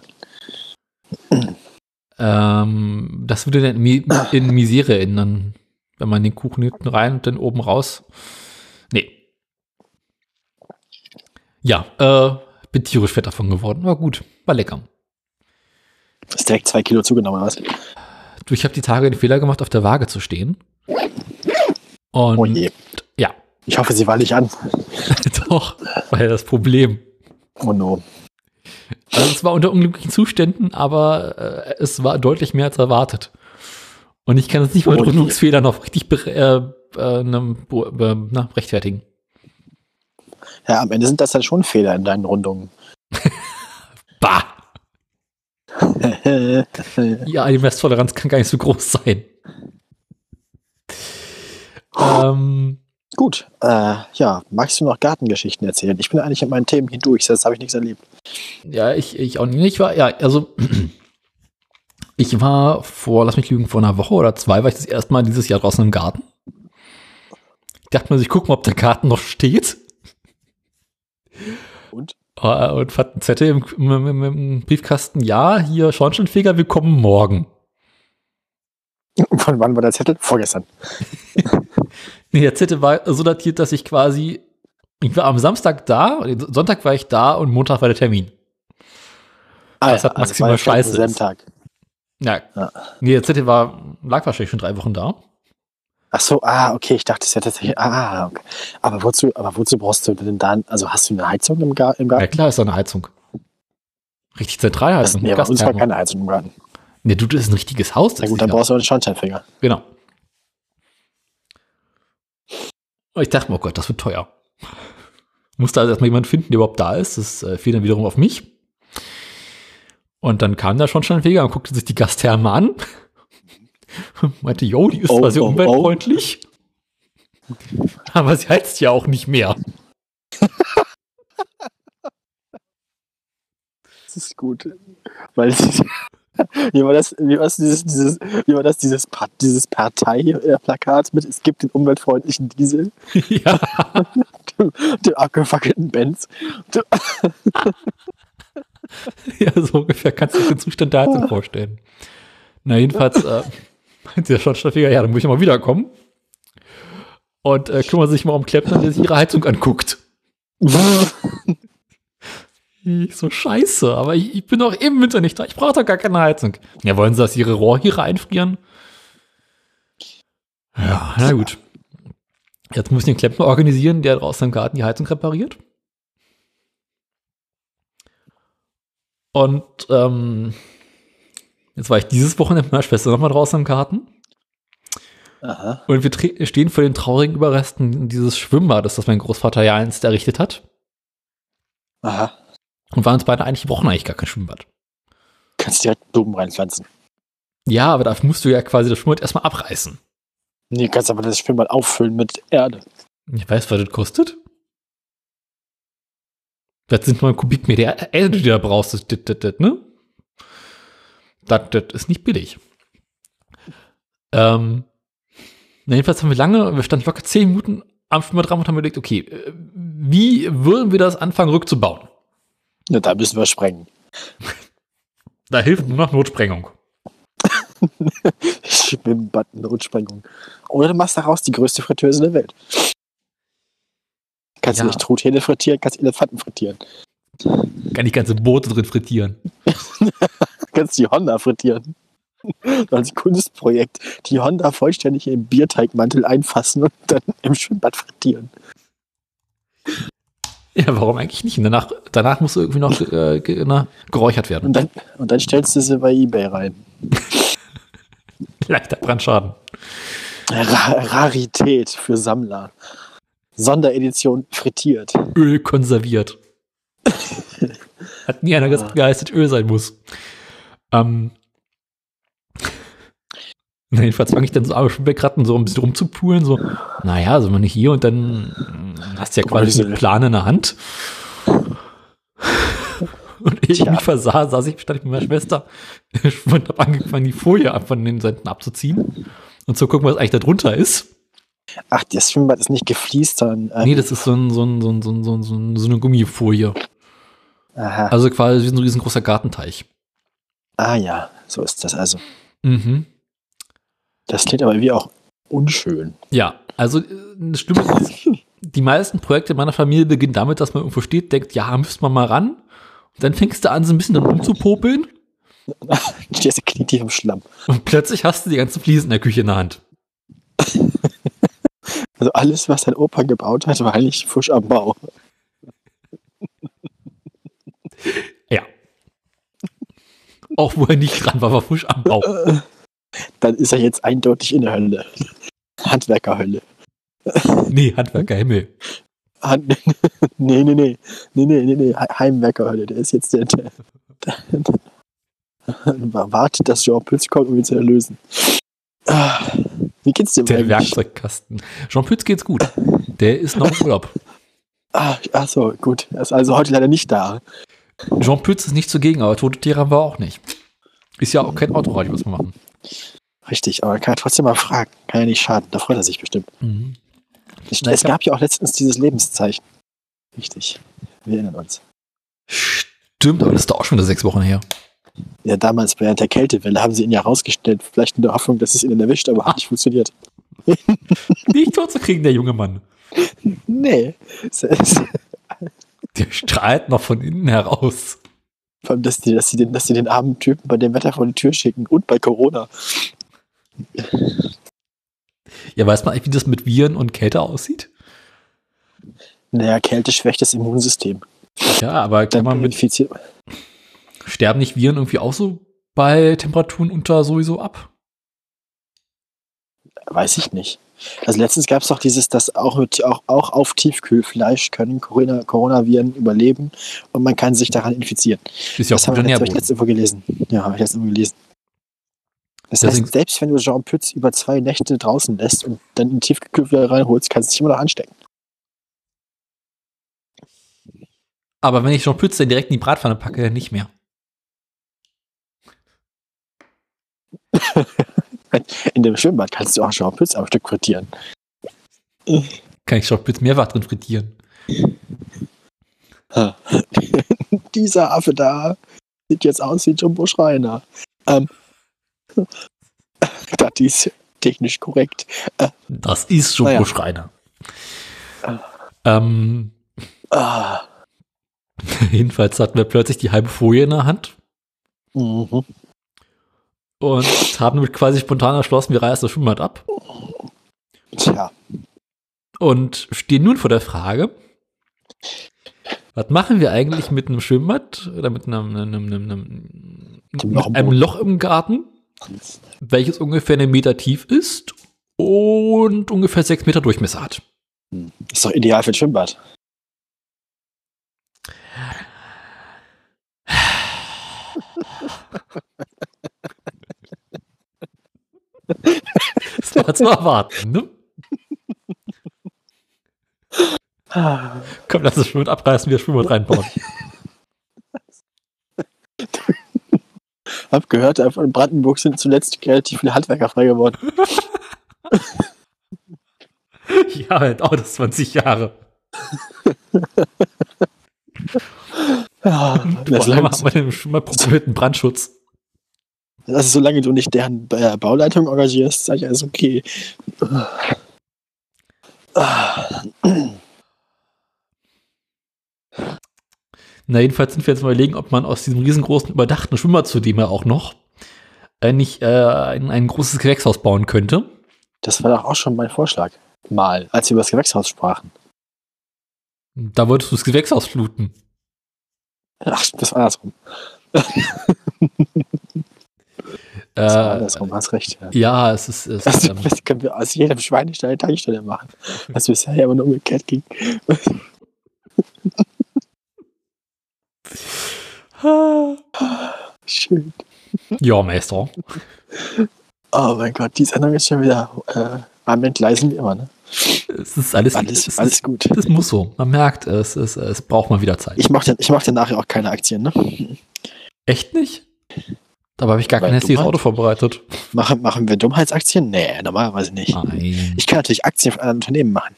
Ähm, das würde dann in Misere ändern, wenn man den Kuchen hinten rein und dann oben raus. Nee. Ja, äh, bin tierisch fett davon geworden. War gut, war lecker. ist direkt zwei Kilo zugenommen, oder was? Du, ich habe die Tage den Fehler gemacht, auf der Waage zu stehen. Und Oh je. ja, Ich hoffe, sie war nicht an. doch, war ja das Problem. Oh no. Also es war unter unglücklichen Zuständen, aber äh, es war deutlich mehr als erwartet. Und ich kann es nicht mal Oh mit je. Rundungsfehlern noch richtig äh, äh, ne, na, rechtfertigen. Ja, am Ende sind das dann schon Fehler in deinen Rundungen. Bah! Ja, die Messtoleranz kann gar nicht so groß sein. Ähm, Gut, äh, ja, magst du noch Gartengeschichten erzählen? Ich bin eigentlich mit meinen Themen hindurch, sonst habe ich nichts erlebt. Ja, ich, ich auch nicht. Ich war, ja, also, ich war vor, lass mich lügen, vor einer Woche oder zwei, war ich das erste Mal dieses Jahr draußen im Garten. Ich dachte mir, ich gucke mal, ob der Garten noch steht. Und? Äh, Und fand einen Zettel im, im, im, im Briefkasten, ja, hier Schornsteinfeger, wir kommen morgen. Von wann war der Zettel? Vorgestern. Nee, der Zettel war so datiert, dass ich quasi, ich war am Samstag da, Sonntag war ich da und Montag war der Termin. Ah, Das hat also maximal ja Scheiße selben. Tag. Ja. Ja. Nee, der Zettel war, lag wahrscheinlich schon drei Wochen da. Ach so, ah, okay, ich dachte, es wäre tatsächlich, ah, okay. Aber wozu, aber wozu brauchst du denn dann, also hast du eine Heizung im, Gar im Ja Garten? klar, ist da eine Heizung. Richtig Zentralheizung. nee, bei uns war keine Heizung im Garten. Nee, du, das ist ein richtiges Haus. Na gut, dann ja- brauchst du auch einen Schornsteinfeger. Genau. Und ich dachte mir, oh Gott, das wird teuer. Musste also erstmal jemanden finden, der überhaupt da ist. Das äh, fiel dann wiederum auf mich. Und dann kam der Schornsteinfeger und guckte sich die Gastherme an. Und meinte, jo, die ist Oh, zwar sehr oh, oh. umweltfreundlich. Aber sie heizt ja auch nicht mehr. Das ist gut. Weil wie war das, wie war das dieses, dieses, wie war das, dieses, dieses Parteiplakat mit, es gibt den umweltfreundlichen Diesel, ja. dem abgefackelten Benz. Ja, so ungefähr kannst du dir den Zustand der Heizung vorstellen. Na, jedenfalls, äh, meinte der Schornsteinfeger, ja, dann muss ich mal wiederkommen. Und äh, kümmert sich mal um Klempner, der sich ihre Heizung anguckt. Ich so scheiße, aber ich, ich bin doch im Winter nicht da. Ich brauche doch gar keine Heizung. Ja, wollen sie, dass ihre Rohrhiere einfrieren? Ja, na gut. Jetzt muss ich den Klempner organisieren, der draußen im Garten die Heizung repariert. Und ähm, jetzt war ich dieses Wochenende mit meiner Schwester nochmal draußen im Garten. Aha. Und wir stehen vor den traurigen Überresten dieses Schwimmbades, das mein Großvater ja einst errichtet hat. Aha. Und waren uns beide eigentlich, wir brauchen eigentlich gar kein Schwimmbad. Kannst direkt Blumen reinpflanzen. Ja, aber dafür musst du ja quasi das Schwimmbad erstmal abreißen. Nee, kannst aber das Schwimmbad auffüllen mit Erde. Ich weiß, was das kostet. Das sind mal Kubikmeter Erde, die du da brauchst, das, das, das, das, ne? Das, das ist nicht billig. Ähm, na, jedenfalls haben wir lange, wir standen locker zehn Minuten am Schwimmbad dran und haben überlegt, okay, äh, wie würden wir das anfangen rückzubauen? Ja, da müssen wir sprengen. Da hilft nur noch Notsprengung. Schwimmbad, Notsprengung. Oder du machst daraus die größte Fritteuse der Welt. Kannst Ja. du nicht Truthähne frittieren, kannst Elefanten frittieren. Kann die ganze Boote drin frittieren. Kannst die Honda frittieren. Als Kunstprojekt die Honda vollständig in den Bierteigmantel einfassen und dann im Schwimmbad frittieren. Ja, warum eigentlich nicht? Und danach, danach muss irgendwie noch äh, na, geräuchert werden. Und dann, und dann stellst du sie bei Ebay rein. Leichter Brandschaden. Ra Rarität für Sammler. Sonderedition frittiert. Öl konserviert. Hat nie einer gesagt, wie heiß das Öl sein muss. Ähm, na, jedenfalls fange ich dann so am Schwimmbeckratten so ein bisschen rumzupulen, so, naja, sind wir nicht hier und dann mm, hast du ja quasi einen Plan in der Hand. Und ich Tja. mich versah, saß ich, stand ich mit meiner Schwester und habe angefangen, die Folie von den Seiten abzuziehen und zu gucken, was eigentlich da drunter ist. Ach, das Schwimmbad ist nicht gefliest, sondern. Äh, Nee, das ist so, ein, so, ein, so, ein, so, ein, so, ein, so ein- so eine Gummifolie. aha. Also quasi wie so ein riesengroßer Gartenteich. Ah ja, so ist das also. Mhm. Das klingt aber wie auch unschön. Ja, also äh, das Schlimme ist, die meisten Projekte meiner Familie beginnen damit, dass man irgendwo steht, denkt, ja, müsste man mal ran. Dann fängst du an, so ein bisschen rumzupopeln Dann stehst du knietief im Schlamm. und plötzlich hast du die ganzen Fliesen in der Küche in der Hand. Also alles, was dein Opa gebaut hat, war eigentlich Fusch am Bau. Ja. Auch wo er nicht dran war, war Fusch am Bau. Dann ist er jetzt eindeutig in der Hölle. Handwerkerhölle. Nee, Handwerker Nee, nee, nee. Nee, nee, nee, nee. He- Heimwerkerhölle. Der ist jetzt der. der, der, der wartet, dass Jean Pütz kommt, um ihn zu erlösen. Ah, Wie geht's dir Der eigentlich? Werkzeugkasten. Jean Pütz geht's gut. Der ist noch im Urlaub. Ah, ach so, gut. Er ist also heute leider nicht da. Jean Pütz ist nicht zugegen, aber tote Tiere haben wir auch nicht. Ist ja auch kein Autoradio, was wir machen. Richtig, aber kann er trotzdem mal fragen. Kann ja nicht schaden. Da freut er sich bestimmt. Mhm. Es, es ich hab- gab ja auch letztens dieses Lebenszeichen. Richtig. Wir erinnern uns. Stimmt, aber das ist doch auch schon wieder sechs Wochen her. Ja, damals während der Kältewelle haben sie ihn ja rausgestellt. Vielleicht in der Hoffnung, dass es ihnen erwischt, aber hat nicht funktioniert. Nicht tot zu kriegen, der junge Mann. Nee. Es ist- Der strahlt noch von innen heraus. Vor allem, dass die, dass, sie den, dass sie den armen Typen bei dem Wetter vor die Tür schicken und bei Corona. Ja, weiß man eigentlich, wie das mit Viren und Kälte aussieht? Naja, Kälte schwächt das Immunsystem. Ja, aber kann Dann man mit sterben nicht Viren irgendwie auch so bei Temperaturen unter sowieso ab? Weiß ich nicht. Also letztens gab es doch dieses, dass auch, mit, auch, auch auf Tiefkühlfleisch können Corona, Coronaviren überleben und man kann sich daran infizieren. Ist ja das auch haben wir guter letztens, hab ich letztens irgendwo gelesen. Ja, habe ich letztens irgendwo gelesen. Das Deswegen- heißt, selbst wenn du Jean Pütz über zwei Nächte draußen lässt und dann in den Tiefkühl wieder reinholst, kannst du dich immer noch anstecken. Aber wenn ich Jean Pütz dann direkt in die Bratpfanne packe, dann nicht mehr. In dem Schwimmbad kannst du auch Jean Pütz am Stück frittieren. Kann ich Jean Pütz mehrfach drin frittieren. Dieser Affe da sieht jetzt aus wie Jumbo Schreiner. Ähm, das ist technisch korrekt. Das ist Jumbo Naja. Schreiner. Ähm, Ah, jedenfalls hatten wir plötzlich die halbe Folie in der Hand mhm. und haben damit quasi spontan erschlossen, wir reißen das Schwimmbad ab Tja, und stehen nun vor der Frage, was machen wir eigentlich mit einem Schwimmbad oder mit einem, einem, einem, einem, Loch einem Boden. Loch im Garten, welches ungefähr einen Meter tief ist und ungefähr sechs Meter Durchmesser hat. ist doch ideal für ein Schwimmbad. Das war zu erwarten, ne? Komm, lass das Schwimmbad abreißen, wir das Schwimmbad reinbauen. Hab gehört, in Brandenburg sind zuletzt relativ viele Handwerker frei geworden. ja, dauert das 20 Jahre. Ja, das Boah, den schon mal probierten Brandschutz. also solange du nicht deren äh, Bauleitung engagierst, sag ich alles okay. Na, jedenfalls sind wir jetzt mal überlegen, ob man aus diesem riesengroßen, überdachten Schwimmbad zudem ja auch noch äh, nicht äh, ein, ein großes Gewächshaus bauen könnte. Das war doch auch schon mein Vorschlag. Mal, als wir über das Gewächshaus sprachen. Da wolltest du das Gewächshaus fluten. Ach, das war andersrum. Äh, Das war andersrum, hast recht. Ja. ja, es ist. Es, Also, ähm, das können wir aus jedem Schweinestall eine Tankstelle machen. Was bisher ja immer nur umgekehrt ging. Schön. ja, Meister. Oh mein Gott, die Sendung ist schon wieder äh, am Entgleisen wie immer, ne? Es ist alles, Alles, es alles gut. Das muss so. Man merkt, es, es, es braucht mal wieder Zeit. Ich mache ich mach dann nachher auch keine Aktien, ne? Echt nicht? Dabei habe ich gar kein Weil hässliches Dummheit. Auto vorbereitet. Machen, machen wir Dummheitsaktien? Nee, normalerweise nicht. Nein. Ich kann natürlich Aktien von anderen Unternehmen machen.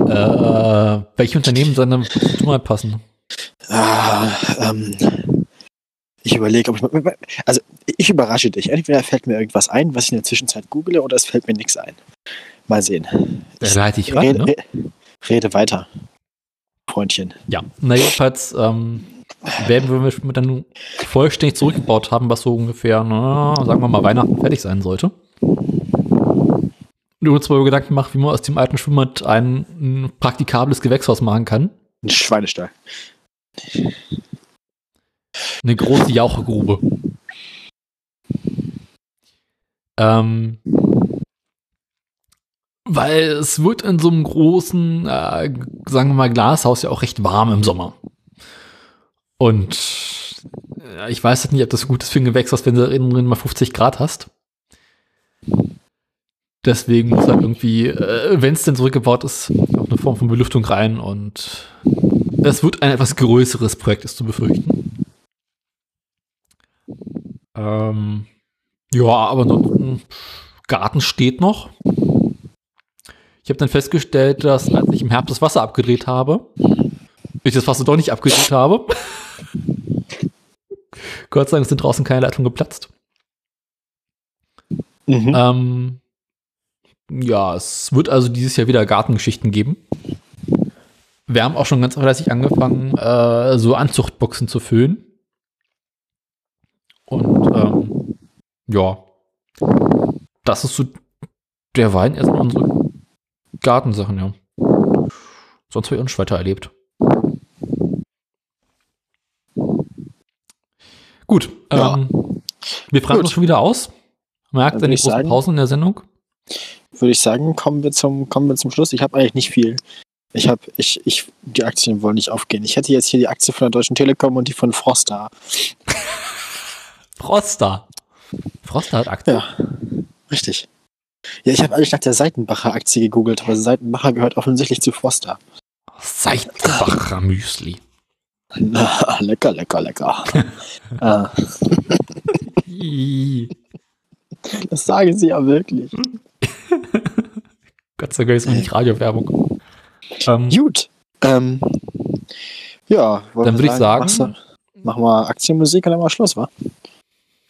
Äh, welche Unternehmen sollen dann zu mal passen? Ah, ähm, ich überlege, ob ich. Also, ich überrasche dich. Entweder fällt mir irgendwas ein, was ich in der Zwischenzeit google, oder es fällt mir nichts ein. Mal sehen. Da leite ich ran, rede, ne? re- rede weiter, Freundchen. Ja. Na, jedenfalls ähm, werden wir dann vollständig zurückgebaut haben, was so ungefähr, na, sagen wir mal, Weihnachten fertig sein sollte. Uns mal Gedanken gemacht, wie man aus dem alten Schwimmbad ein, ein praktikables Gewächshaus machen kann. Ein Schweinestall. Eine große Jauchegrube. Ähm, weil es wird in so einem großen, äh, sagen wir mal, Glashaus ja auch recht warm im Sommer. Und äh, ich weiß halt nicht, ob das gut ist für ein Gewächshaus, wenn du innen drin mal 50 Grad hast. Deswegen muss halt irgendwie, äh, wenn es denn zurückgebaut ist, auch eine Form von Belüftung rein und es wird ein etwas größeres Projekt, ist zu befürchten. Ähm, ja, aber ansonsten, Garten steht noch. Ich habe dann festgestellt, dass als ich im Herbst das Wasser abgedreht habe, ich das Wasser doch nicht abgedreht habe. Gott sei Dank sind draußen keine Leitungen geplatzt. Mhm. Ähm, ja, es wird also dieses Jahr wieder Gartengeschichten geben. Wir haben auch schon ganz fleißig angefangen, äh, so Anzuchtboxen zu füllen. Und ähm, ja, das ist so der Wein erstmal unsere Gartensachen, ja. Sonst habe ich auch nicht weiter erlebt. Gut, Ja. ähm, wir fragen Gut. uns schon wieder aus. Merkt ihr die ich großen sagen- Pausen in der Sendung? Würde ich sagen, kommen wir zum, kommen wir zum Schluss. Ich habe eigentlich nicht viel. Ich habe, ich, ich, die Aktien wollen nicht aufgehen. Ich hätte jetzt hier die Aktie von der Deutschen Telekom und die von Froster. Froster. Froster hat Aktien. Ja, richtig. Ja, ich habe eigentlich nach der Seitenbacher Aktie gegoogelt, aber Seitenbacher gehört offensichtlich zu Froster. Seitenbacher Müsli. Na, lecker, lecker, lecker. ah, das sagen sie ja wirklich. Gott sei Dank ist noch nicht Radiowerbung. Ähm, Gut. Ähm, ja, dann würde ich sagen, Machen wir Aktienmusik und dann mal Schluss, wa?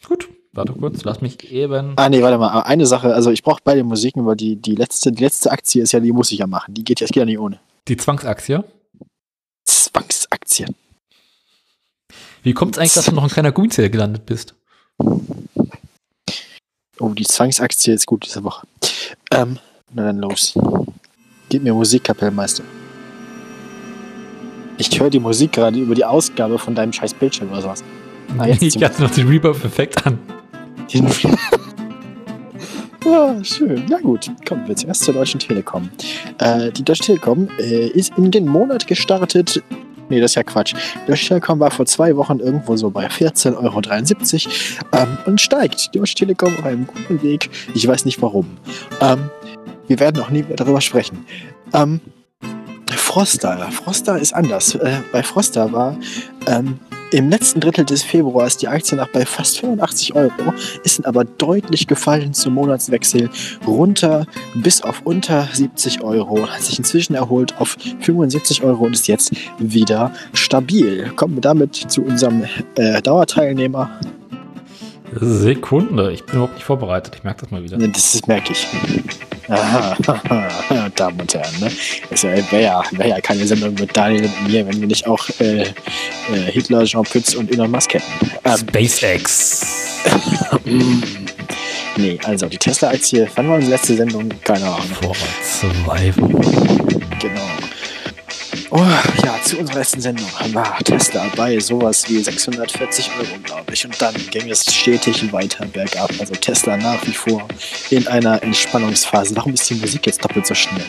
gut, warte kurz, lass mich eben. Ah, nee, warte mal. Eine Sache, also ich brauche beide Musiken, weil die, die, letzte, die letzte Aktie ist ja, die muss ich ja machen. Die geht ja, geht ja nicht ohne. Die Zwangsaktie. Zwangsaktien. Wie kommt es eigentlich, dass du noch in keiner Gummizelle gelandet bist? Oh, die Zwangsaktie ist gut diese Woche. Ähm, na dann los. Gib mir Musik, Kapellmeister. Ich höre die Musik gerade über die Ausgabe von deinem scheiß Bildschirm oder sowas. Ah, jetzt ich hatte noch den Reverb-Effekt an. ah, schön. Na gut, kommen wir zuerst zur Deutschen Telekom. Äh, die Deutsche Telekom äh, ist in den Monat gestartet Nee, das ist ja Quatsch. Deutsche Telekom war vor zwei Wochen irgendwo so bei 14,73 Euro ähm, und steigt. Die Deutsche Telekom auf einem guten Weg. Ich weiß nicht warum. Ähm, wir werden auch nie mehr darüber sprechen. Ähm, Froster. Froster ist anders. Äh, bei Froster war ähm, im letzten Drittel des Februars die Aktie noch bei fast 85 Euro, ist dann aber deutlich gefallen zum Monatswechsel runter bis auf unter 70 Euro, hat sich inzwischen erholt auf 75 Euro und ist jetzt wieder stabil. Kommen wir damit zu unserem äh, Dauerteilnehmer. Sekunde, ich bin überhaupt nicht vorbereitet, ich merke das mal wieder. Das merke ich. Damen und Herren, ne? Es wäre ja, wär ja keine Sendung mit Daniel und mir, wenn wir nicht auch äh, äh, Hitler, Jean Pütz und Elon Musk hätten. Ähm, SpaceX. nee, also die Tesla-Aktie, wann war unsere letzte Sendung? Keine Ahnung. Vor zwei Wochen. Genau. Oh, ja, zu unserer letzten Sendung war Tesla bei sowas wie 640 Euro, glaube ich. Und dann ging es stetig weiter bergab. Also Tesla nach wie vor in einer Entspannungsphase. Warum ist die Musik jetzt doppelt so schnell?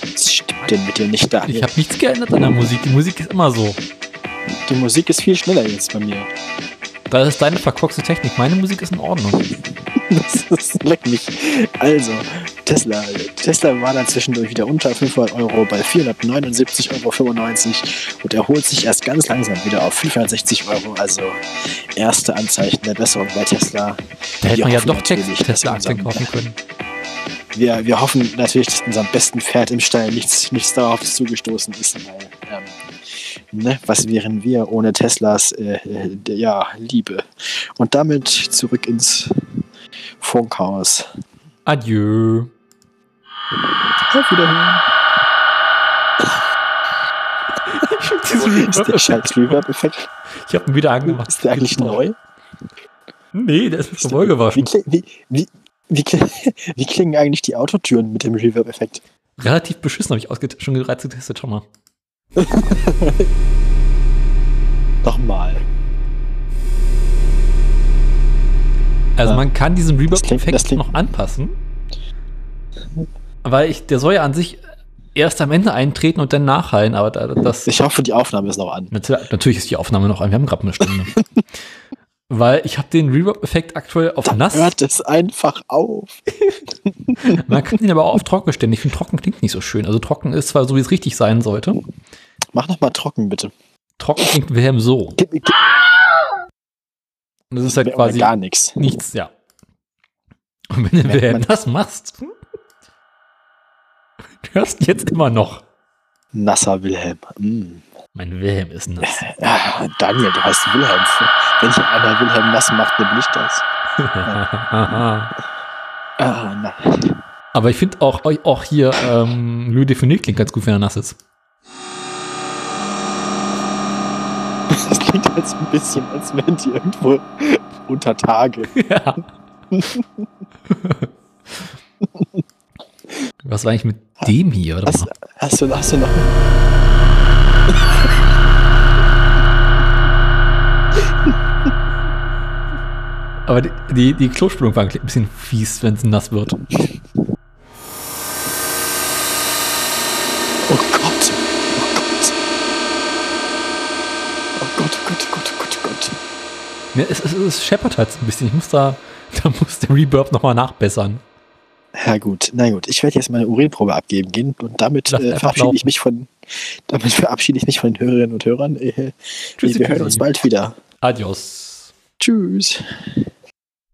Was stimmt denn mit dir nicht da? Ich habe nichts geändert an der Musik. Die Musik ist immer so. Die Musik ist viel schneller jetzt bei mir. Das ist deine verkorkste Technik. Meine Musik ist in Ordnung. das, das leckt mich. Also, Tesla. Tesla war dann zwischendurch wieder unter 500 Euro bei 479,95 Euro und erholt sich erst ganz langsam wieder auf 560 Euro. Also, erste Anzeichen der Besserung bei Tesla. Da hätte man ja doch Tesla-Aktien kaufen können. Wir, wir hoffen natürlich, dass unserem besten Pferd im Stall nichts, nichts darauf zugestoßen ist, weil ähm, Ne? Was wären wir ohne Teslas äh, äh, ja, Liebe? Und damit zurück ins Funkhaus. Adieu. Auf Wiederhören. ist der scheiß Reverb-Effekt. Ich habe ihn wieder angemacht. Ist der eigentlich neu? Nee, der ist mit voll gewaschen. Wie, wie, wie, wie, klingen eigentlich die Autotüren mit dem Reverb-Effekt? Relativ beschissen, habe ich schon bereits getestet, schon mal. Nochmal. Also ja. man kann diesen Reverb-Effekt noch anpassen. Weil ich, der soll ja an sich erst am Ende eintreten und dann nachhallen, aber das. Ich hoffe, die Aufnahme ist noch an. Natürlich ist die Aufnahme noch an. Wir haben gerade eine Stunde. Weil ich habe den Reverb-Effekt aktuell auf Dann nass. Hört es einfach auf. Man kann ihn aber auch auf trocken stellen. Ich finde, trocken klingt nicht so schön. Also trocken ist zwar so, wie es richtig sein sollte. Mach noch mal trocken, bitte. Trocken klingt Wilhelm so. Gib, gib. Und das ist halt quasi gar nichts. Nichts, ja. Und wenn du Wilhelm das machst, du hörst jetzt immer noch. Nasser Wilhelm. Mm. Mein Wilhelm ist nass. Ja, Daniel, du heißt Wilhelm. Wenn hier einer Wilhelm nass macht, dann bin ich das. ah, Aber ich finde auch, auch hier ähm, Louis Definier klingt ganz gut, wenn er nass ist. Das klingt jetzt ein bisschen, als wären die irgendwo unter Tage. Ja. Was war eigentlich mit dem hier? Oder hast, hast, du, hast du noch. Aber die, die, die Klospülung war ein bisschen fies, wenn es nass wird. Ja, es, es, es scheppert halt ein bisschen. Ich muss da, da muss der Reverb nochmal nachbessern. Ja gut, na gut. Ich werde jetzt meine Urinprobe abgeben gehen und damit äh, verabschiede ich mich von, damit verabschiede ich mich von den Hörerinnen und Hörern. Äh, wir hören uns bald wieder. Adios. Tschüss.